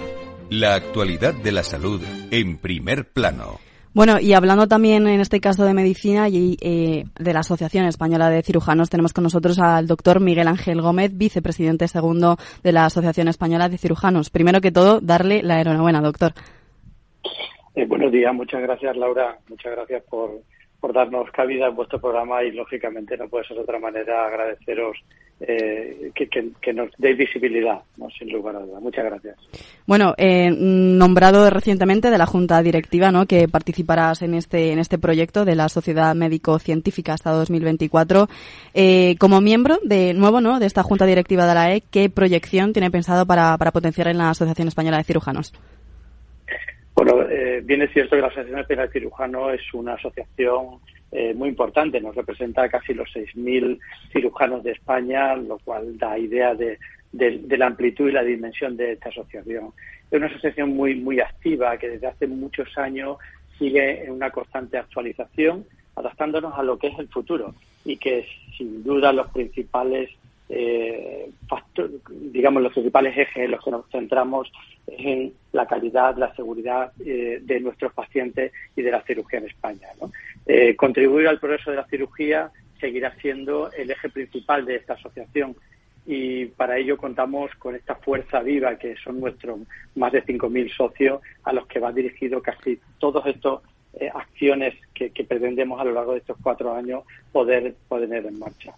La actualidad de la salud en primer plano. Bueno, y hablando también en este caso de medicina y eh, de la Asociación Española de Cirujanos, tenemos con nosotros al doctor Miguel Ángel Gómez, vicepresidente segundo de la Asociación Española de Cirujanos. Primero que todo, darle la enhorabuena, doctor. Eh, buenos días, muchas gracias Laura, muchas gracias por, por darnos cabida en vuestro programa y lógicamente no puede ser de otra manera agradeceros eh, que, nos deis visibilidad, sin lugar a dudas. Muchas gracias. Bueno, eh, nombrado recientemente de la Junta Directiva, ¿no? que participarás en este en este proyecto de la Sociedad Médico-Científica hasta 2024. Eh, como miembro de nuevo, ¿no? de esta Junta Directiva de la E, ¿qué proyección tiene pensado para, para potenciar en la Asociación Española de Cirujanos? Bueno, eh, bien es cierto que la Asociación Española de Cirujanos es una asociación eh, muy importante. Nos representa casi los 6.000 cirujanos de España, lo cual da idea de, la amplitud y la dimensión de esta asociación. Es una asociación muy, muy activa que desde hace muchos años sigue en una constante actualización, adaptándonos a lo que es el futuro y que sin duda los principales eh, digamos, los principales ejes en los que nos centramos es en la calidad, la seguridad eh, de nuestros pacientes y de la cirugía en España. Eh, contribuir al progreso de la cirugía seguirá siendo el eje principal de esta asociación y para ello contamos con esta fuerza viva que son nuestros más de 5.000 socios a los que va dirigido casi todos estos eh, acciones que, que pretendemos a lo largo de estos cuatro años poder poner en marcha.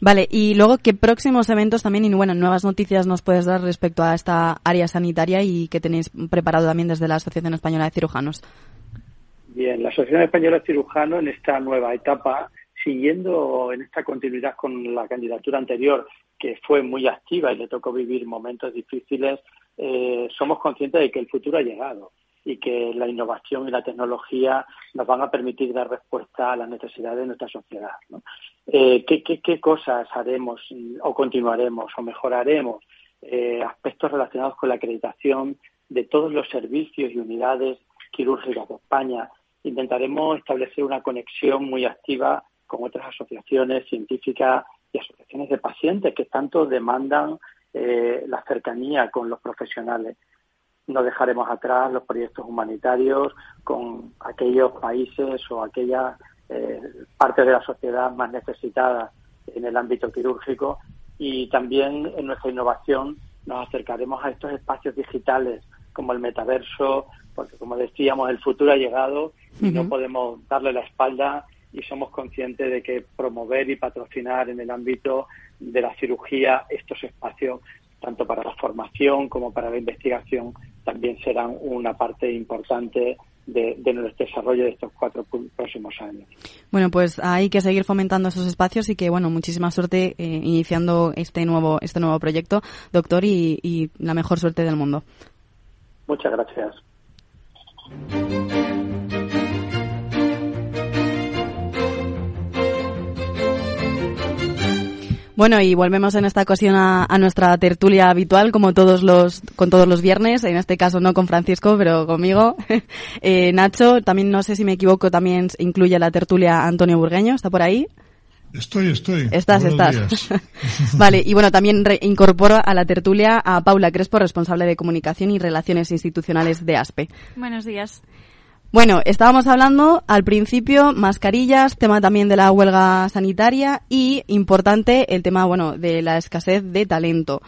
Vale, y luego, ¿qué próximos eventos también y bueno, nuevas noticias nos puedes dar respecto a esta área sanitaria y que tenéis preparado también desde la Asociación Española de Cirujanos? Bien, la Asociación Española de Cirujanos en esta nueva etapa, siguiendo en esta continuidad con la candidatura anterior, que fue muy activa y le tocó vivir momentos difíciles, eh, somos conscientes de que el futuro ha llegado y que la innovación y la tecnología nos van a permitir dar respuesta a las necesidades de nuestra sociedad. Eh, ¿qué, cosas haremos o continuaremos o mejoraremos? Eh, aspectos relacionados con la acreditación de todos los servicios y unidades quirúrgicas de España. Intentaremos establecer una conexión muy activa con otras asociaciones científicas y asociaciones de pacientes que tanto demandan eh, la cercanía con los profesionales no dejaremos atrás los proyectos humanitarios con aquellos países o aquellas eh, partes de la sociedad más necesitadas en el ámbito quirúrgico. Y también en nuestra innovación nos acercaremos a estos espacios digitales como el metaverso, porque como decíamos, el futuro ha llegado y no podemos darle la espalda y somos conscientes de que promover y patrocinar en el ámbito de la cirugía estos espacios, tanto para la formación como para la investigación, también serán una parte importante de, nuestro desarrollo de estos cuatro próximos años. Bueno, pues hay que seguir fomentando esos espacios y que, bueno, muchísima suerte eh, iniciando este nuevo, este nuevo proyecto, doctor, y la mejor suerte del mundo. Muchas gracias. Bueno, y volvemos en esta ocasión a, nuestra tertulia habitual, como todos los, con todos los viernes, en este caso no con Francisco, pero conmigo. eh, Nacho, también no sé si me equivoco, también incluye la tertulia Antonio Burgueño, ¿está por ahí? Estoy, estoy. Estás, estás. vale, y bueno, también incorporo a la tertulia a Paula Crespo, responsable de comunicación y relaciones institucionales de ASPE. Buenos días. Bueno, estábamos hablando al principio mascarillas, tema también de la huelga sanitaria y importante el tema, bueno, de la escasez de talento.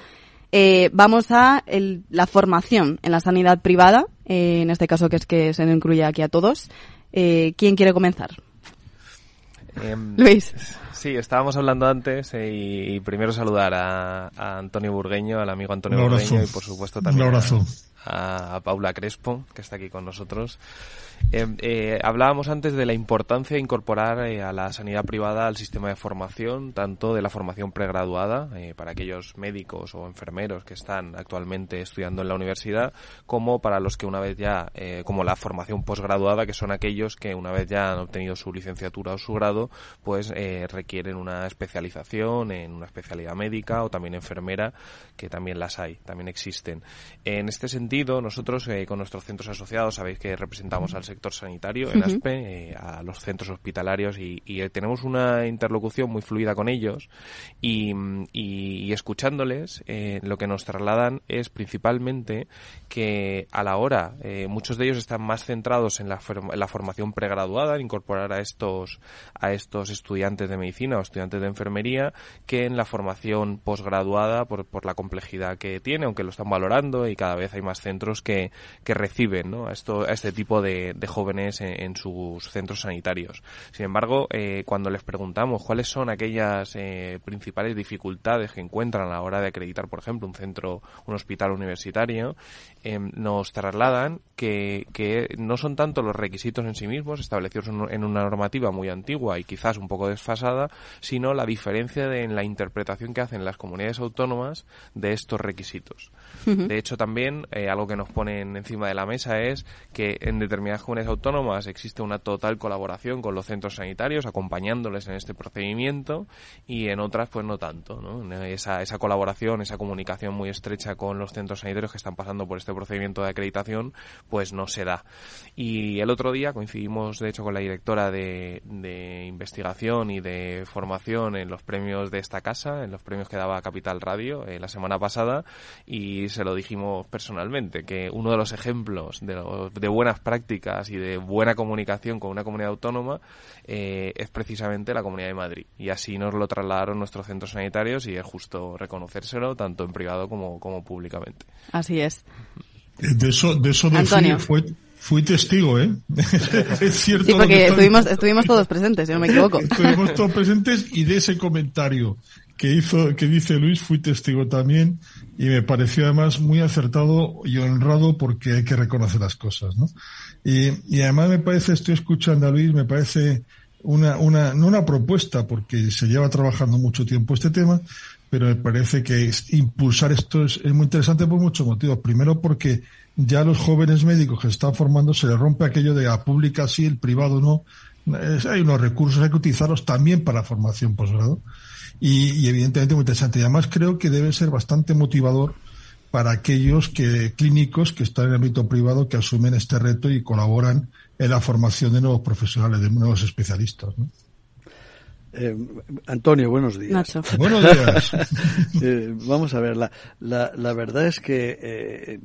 Eh, vamos a la formación en la sanidad privada, eh, en este caso que es que se nos incluye aquí a todos. Eh, ¿Quién quiere comenzar? Em, Luis. Sí, estábamos hablando antes y, primero saludar a, Antonio Burgueño, al amigo Antonio Burgueño y por supuesto también a Paula Crespo, que está aquí con nosotros. Eh, eh, hablábamos antes de la importancia de incorporar eh, a la sanidad privada al sistema de formación, tanto de la formación pregraduada, para aquellos médicos o enfermeros que están actualmente estudiando en la universidad, como para los que una vez ya, como la formación posgraduada, que son aquellos que una vez ya han obtenido su licenciatura o su grado, pues requieren una especialización en una especialidad médica o también enfermera, que también las hay, también existen. En este sentido, nosotros con nuestros centros asociados, sabéis que representamos al sector sanitario en ASPE, eh, a los centros hospitalarios y, eh, tenemos una interlocución muy fluida con ellos y, escuchándoles eh, lo que nos trasladan es principalmente que a la hora muchos de ellos están más centrados en la, formación pregraduada, en incorporar a estos a estos estudiantes de medicina o estudiantes de enfermería que en la formación posgraduada por, por la complejidad que tiene, aunque lo están valorando y cada vez hay más centros que, que reciben ¿no? a, esto, a este tipo de, de jóvenes en, sus centros sanitarios. Sin embargo, eh, cuando les preguntamos cuáles son aquellas eh, principales dificultades que encuentran a la hora de acreditar, por ejemplo, un centro, un hospital universitario, em, nos trasladan que, no son tanto los requisitos en sí mismos, establecidos en una normativa muy antigua y quizás un poco desfasada, sino la diferencia en la interpretación que hacen las comunidades autónomas de estos requisitos. De hecho, también eh, algo que nos ponen encima de la mesa es que en determinadas comunidades autónomas existe una total colaboración con los centros sanitarios, acompañándoles en este procedimiento, y en otras, pues no tanto. ¿no? Esa, esa colaboración, esa comunicación muy estrecha con los centros sanitarios que están pasando por este procedimiento de acreditación, pues no se da. Y el otro día coincidimos, de hecho, con la directora de, de investigación y de formación en los premios de esta casa, en los premios que daba Capital Radio eh, la semana pasada, y se lo dijimos personalmente, que uno de los ejemplos de, de buenas prácticas y de buena comunicación con una comunidad autónoma eh, es precisamente la Comunidad de Madrid. Y así nos lo trasladaron nuestros centros sanitarios y es justo reconocérselo tanto en privado como, como públicamente. Así es. Eh, de eso, de eso fue, fui testigo, ¿eh? es cierto. Sí, porque estuvimos, estuvimos todos presentes, si no me equivoco. estuvimos todos presentes y de ese comentario que hizo, que dice Luis, fui testigo también y me pareció además muy acertado y honrado porque hay que reconocer las cosas, ¿no? Y, y además me parece, estoy escuchando a Luis, me parece una, una, no una propuesta porque se lleva trabajando mucho tiempo este tema, pero me parece que impulsar esto es, muy interesante por muchos motivos. Primero porque ya los jóvenes médicos que están formando se les rompe aquello de a pública sí, el privado no. hay unos recursos, hay que utilizarlos también para formación posgrado y, evidentemente muy interesante. Y además creo que debe ser bastante motivador para aquellos que, clínicos que están en el ámbito privado que asumen este reto y colaboran en la formación de nuevos profesionales, de nuevos especialistas. Eh, Antonio, buenos días. Buenos días. Eh, vamos a ver, la, la, la verdad es que eh,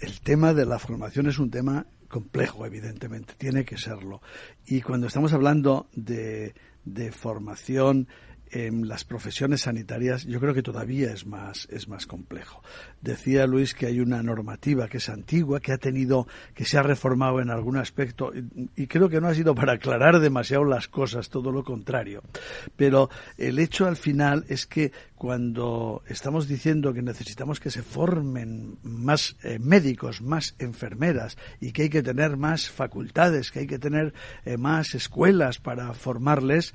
el tema de la formación es un tema complejo, evidentemente, tiene que serlo. Y cuando estamos hablando de, de formación en las profesiones sanitarias yo creo que todavía es más es más complejo. Decía Luis que hay una normativa que es antigua, que ha tenido que se ha reformado en algún aspecto y, creo que no ha sido para aclarar demasiado las cosas, todo lo contrario. Pero el hecho al final es que cuando estamos diciendo que necesitamos que se formen más eh, médicos, más enfermeras y que hay que tener más facultades, que hay que tener eh, más escuelas para formarles,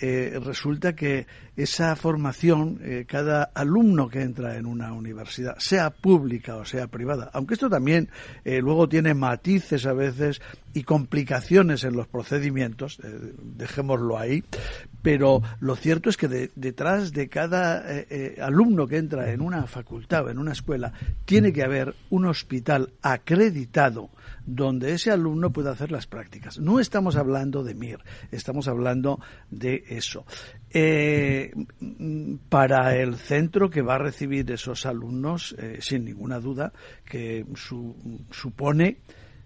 eh, resulta que esa formación, eh, cada alumno que entra en una universidad, sea pública o sea privada, aunque esto también eh, luego tiene matices a veces y complicaciones en los procedimientos, dejémoslo ahí, pero lo cierto es que detrás de cada alumno que entra en una facultad o en una escuela, tiene que haber un hospital acreditado donde ese alumno pueda hacer las prácticas. No estamos hablando de MIR, estamos hablando de eso. Eh, para el centro que va a recibir esos alumnos, eh, sin ninguna duda, que supone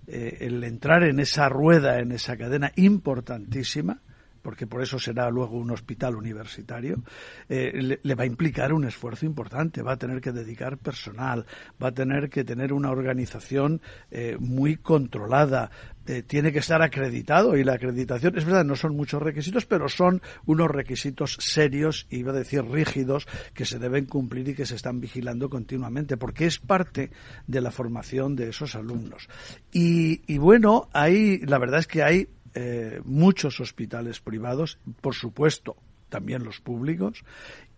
eh, el entrar en esa rueda, en esa cadena importantísima, porque por eso será luego un hospital universitario, eh, le, va a implicar un esfuerzo importante, va a tener que dedicar personal, va a tener que tener una organización eh, muy controlada, eh, tiene que estar acreditado y la acreditación, es verdad, no son muchos requisitos, pero son unos requisitos serios, iba a decir rígidos, que se deben cumplir y que se están vigilando continuamente, porque es parte de la formación de esos alumnos. Y, y bueno, hay, la verdad es que hay eh, muchos hospitales privados, por supuesto, también los públicos,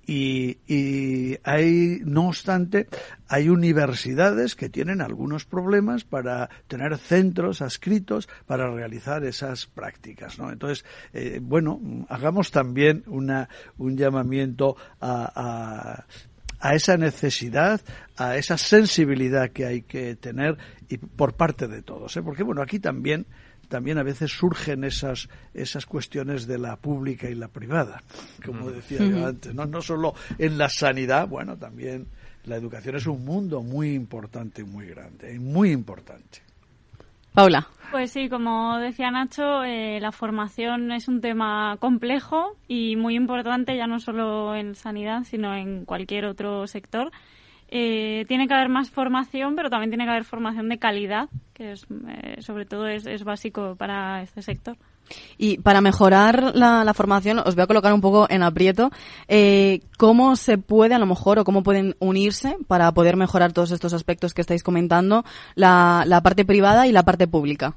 y, hay, no obstante, hay universidades que tienen algunos problemas para tener centros adscritos para realizar esas prácticas, ¿no? Entonces, eh, bueno, hagamos también una, un llamamiento a, a esa necesidad, a esa sensibilidad que hay que tener y por parte de todos, ¿eh? porque bueno, aquí también también a veces surgen esas, esas cuestiones de la pública y la privada, como decía yo antes, ¿no? no solo en la sanidad, bueno, también la educación es un mundo muy importante y muy grande, muy importante. Paula. Pues sí, como decía Nacho, eh, la formación es un tema complejo y muy importante, ya no solo en sanidad, sino en cualquier otro sector. Eh, tiene que haber más formación, pero también tiene que haber formación de calidad, que es, eh, sobre todo es, básico para este sector. Y para mejorar la, formación, os voy a colocar un poco en aprieto. Eh, ¿Cómo se puede, a lo mejor, o cómo pueden unirse para poder mejorar todos estos aspectos que estáis comentando, la, la parte privada y la parte pública?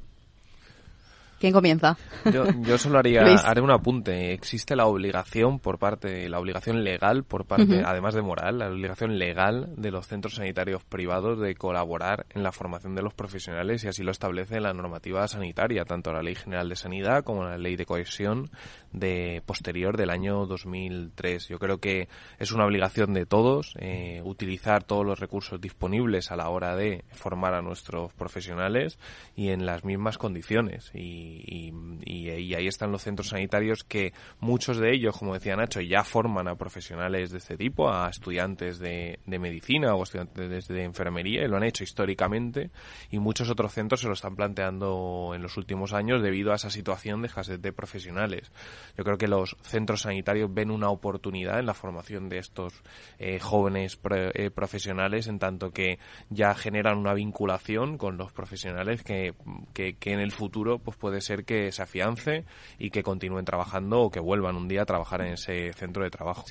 ¿Quién comienza? Yo, solo haría haré un apunte. Existe la obligación por parte, la obligación legal por parte, además de moral, la obligación legal de los centros sanitarios privados de colaborar en la formación de los profesionales y así lo establece la normativa sanitaria, tanto la Ley General de Sanidad como la Ley de Cohesión de posterior del año 2003. Yo creo que es una obligación de todos eh, utilizar todos los recursos disponibles a la hora de formar a nuestros profesionales y en las mismas condiciones. Y, y, ahí están los centros sanitarios que muchos de ellos, como decía Nacho, ya forman a profesionales de este tipo, a estudiantes de, de medicina o estudiantes de enfermería y lo han hecho históricamente y muchos otros centros se lo están planteando en los últimos años debido a esa situación de escasez de profesionales. Yo creo que los centros sanitarios ven una oportunidad en la formación de estos eh, jóvenes eh, profesionales, en tanto que ya generan una vinculación con los profesionales que, que, en el futuro pues puede ser que se afiance y que continúen trabajando o que vuelvan un día a trabajar en ese centro de trabajo.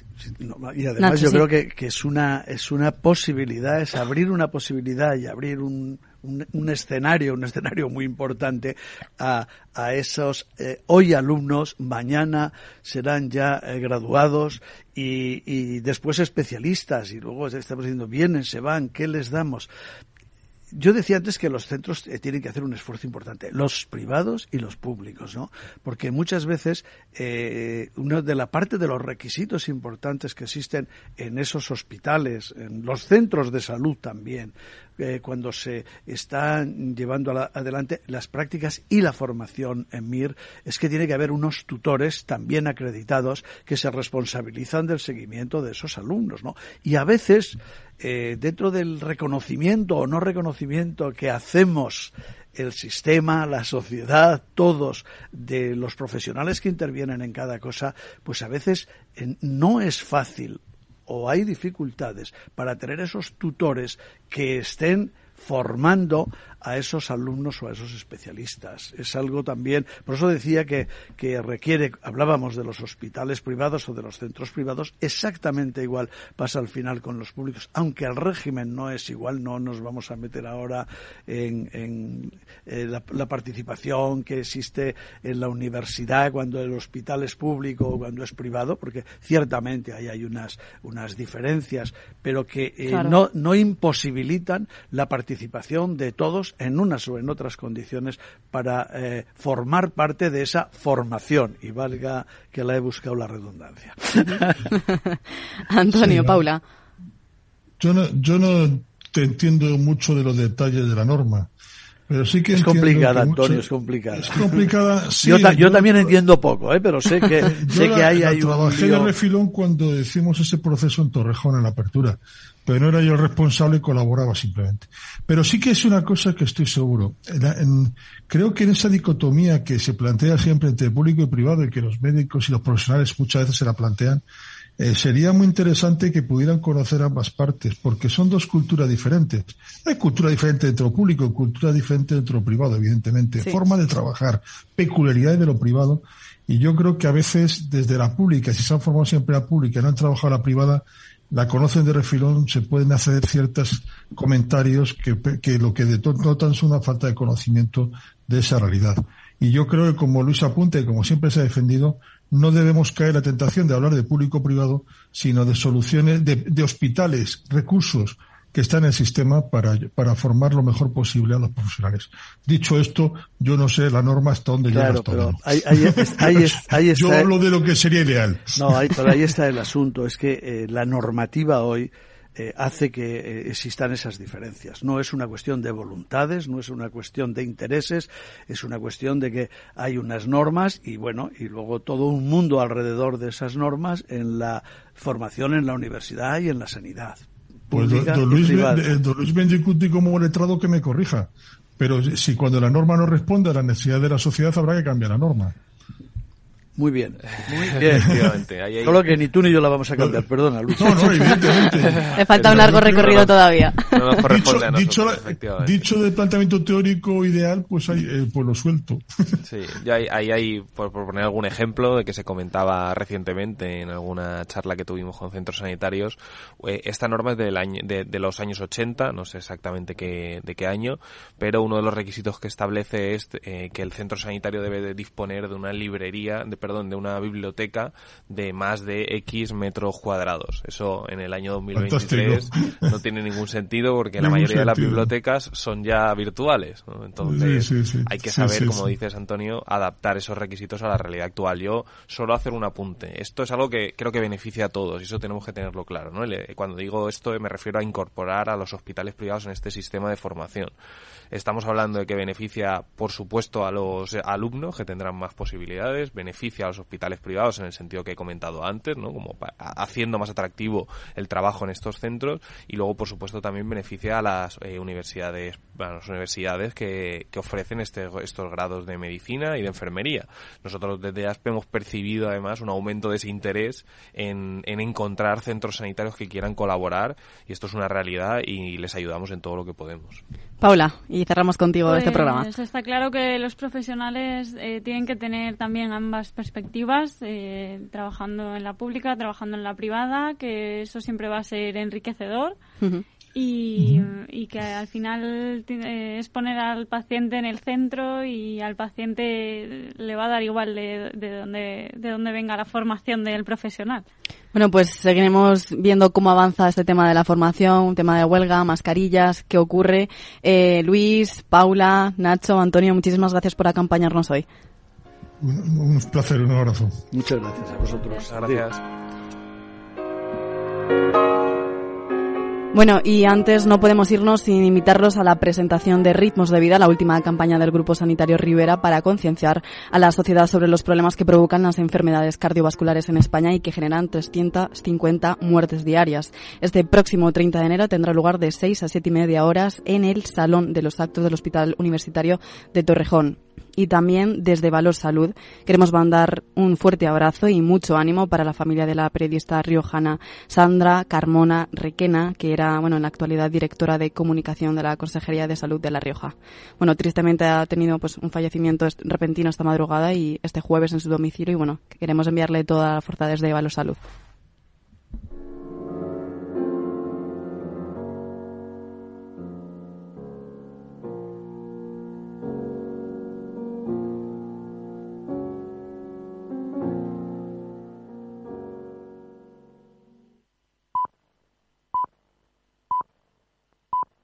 y además yo creo que, que es una es una posibilidad, es abrir una posibilidad y abrir un un, escenario, un escenario muy importante a, a esos eh, hoy alumnos, mañana serán ya eh, graduados y, y, después especialistas y luego estamos diciendo vienen, se van, ¿qué les damos? Yo decía antes que los centros eh, tienen que hacer un esfuerzo importante, los privados y los públicos, ¿no? Porque muchas veces eh, una de la parte de los requisitos importantes que existen en esos hospitales, en los centros de salud también, eh, cuando se están llevando adelante las prácticas y la formación en MIR, es que tiene que haber unos tutores también acreditados que se responsabilizan del seguimiento de esos alumnos, ¿no? Y a veces eh, dentro del reconocimiento o no reconocimiento que hacemos el sistema, la sociedad, todos de los profesionales que intervienen en cada cosa, pues a veces no es fácil o hay dificultades para tener esos tutores que estén formando a esos alumnos o a esos especialistas. Es algo también, por eso decía que, que requiere, hablábamos de los hospitales privados o de los centros privados, exactamente igual pasa al final con los públicos, aunque el régimen no es igual, no nos vamos a meter ahora en, en, eh, la, la, participación que existe en la universidad cuando el hospital es público o cuando es privado, porque ciertamente ahí hay unas, unas diferencias, pero que eh, claro. no, no imposibilitan la participación participación de todos en unas o en otras condiciones para eh, formar parte de esa formación y valga que la he buscado la redundancia. Antonio, sí, Paula. Yo no, yo no te entiendo mucho de los detalles de la norma. Pero sí que es complicada, Antonio, es complicada. Es complicada, sí, yo, ta yo, yo, también entiendo poco, ¿eh? pero sé que, sé la, que hay, la hay trabajé un de refilón cuando hicimos ese proceso en Torrejón, en la apertura. Pero no era yo el responsable y colaboraba simplemente. Pero sí que es una cosa que estoy seguro. En, en, creo que en esa dicotomía que se plantea siempre entre público y privado y que los médicos y los profesionales muchas veces se la plantean, eh, sería muy interesante que pudieran conocer ambas partes, porque son dos culturas diferentes. Hay cultura diferente dentro público cultura diferente dentro privado, evidentemente. Sí. Forma de trabajar, peculiaridades de lo privado. Y yo creo que a veces desde la pública, si se han formado siempre la pública y no han trabajado la privada, la conocen de refilón, se pueden hacer ciertos comentarios que, que lo que denotan es una falta de conocimiento de esa realidad. Y yo creo que como Luis apunta y como siempre se ha defendido, no debemos caer en la tentación de hablar de público-privado, sino de soluciones, de, de, hospitales, recursos que están en el sistema para, para formar lo mejor posible a los profesionales. Dicho esto, yo no sé la norma hasta dónde claro, llega pero dónde. Ahí, ahí, ahí, ahí está, yo hablo de lo que sería ideal. No, ahí, pero ahí está el asunto. Es que eh, la normativa hoy eh, hace que eh, existan esas diferencias. No es una cuestión de voluntades, no es una cuestión de intereses, es una cuestión de que hay unas normas y bueno, y luego todo un mundo alrededor de esas normas en la formación en la universidad y en la sanidad. Pues don, don, Luis, eh, don Luis Bendicuti como letrado que me corrija. Pero si cuando la norma no responde a la necesidad de la sociedad habrá que cambiar la norma. Muy bien, muy bien. Ahí, ahí... Solo que ni tú ni yo la vamos a cambiar, perdona, Luis. No, no, evidentemente. Le falta un largo recorrido todavía. No nos corresponde dicho, a nosotros, dicho, dicho del planteamiento teórico ideal, pues, hay, eh, pues lo suelto. Sí, yo ahí, ahí, ahí por, por, poner algún ejemplo de que se comentaba recientemente en alguna charla que tuvimos con centros sanitarios, eh, esta norma es del año, de, de, los años 80, no sé exactamente qué, de qué año, pero uno de los requisitos que establece es eh, que el centro sanitario debe de disponer de una librería, de perdón, de una biblioteca de más de X metros cuadrados. Eso en el año 2023 Fantástico. no tiene ningún sentido porque la mayoría sentido. de las bibliotecas son ya virtuales. ¿no? Entonces sí, sí, sí. hay que saber, como dices Antonio, adaptar esos requisitos a la realidad actual. Yo solo hacer un apunte. Esto es algo que creo que beneficia a todos y eso tenemos que tenerlo claro. ¿no? Cuando digo esto me refiero a incorporar a los hospitales privados en este sistema de formación. Estamos hablando de que beneficia, por supuesto, a los alumnos que tendrán más posibilidades, beneficia a los hospitales privados en el sentido que he comentado antes, ¿no? Como haciendo más atractivo el trabajo en estos centros y luego, por supuesto, también beneficia a las eh, universidades, a las universidades que, que ofrecen este, estos grados de medicina y de enfermería. Nosotros desde ASPE hemos percibido además un aumento de ese interés en, en encontrar centros sanitarios que quieran colaborar y esto es una realidad y les ayudamos en todo lo que podemos. Paula, y cerramos contigo pues, este programa. Está claro que los profesionales eh, tienen que tener también ambas perspectivas, eh, trabajando en la pública, trabajando en la privada, que eso siempre va a ser enriquecedor. Uh -huh. Y, y, que al final eh, es poner al paciente en el centro y al paciente le va a dar igual de, de, dónde, de dónde venga la formación del profesional. Bueno, pues seguiremos viendo cómo avanza este tema de la formación, tema de huelga, mascarillas, qué ocurre. Eh, Luis, Paula, Nacho, Antonio, muchísimas gracias por acompañarnos hoy. Un, un placer, un abrazo. Muchas gracias a vosotros. Gracias. Bueno, y antes no podemos irnos sin invitarlos a la presentación de Ritmos de Vida, la última campaña del Grupo Sanitario Rivera para concienciar a la sociedad sobre los problemas que provocan las enfermedades cardiovasculares en España y que generan 350 muertes diarias. Este próximo 30 de enero tendrá lugar de 6 a 7 y media horas en el Salón de los Actos del Hospital Universitario de Torrejón y también desde Valor Salud queremos mandar un fuerte abrazo y mucho ánimo para la familia de la periodista riojana Sandra Carmona Requena, que era, bueno, en la actualidad directora de comunicación de la Consejería de Salud de La Rioja. Bueno, tristemente ha tenido pues un fallecimiento repentino esta madrugada y este jueves en su domicilio y bueno, queremos enviarle toda la fuerza desde Valor Salud.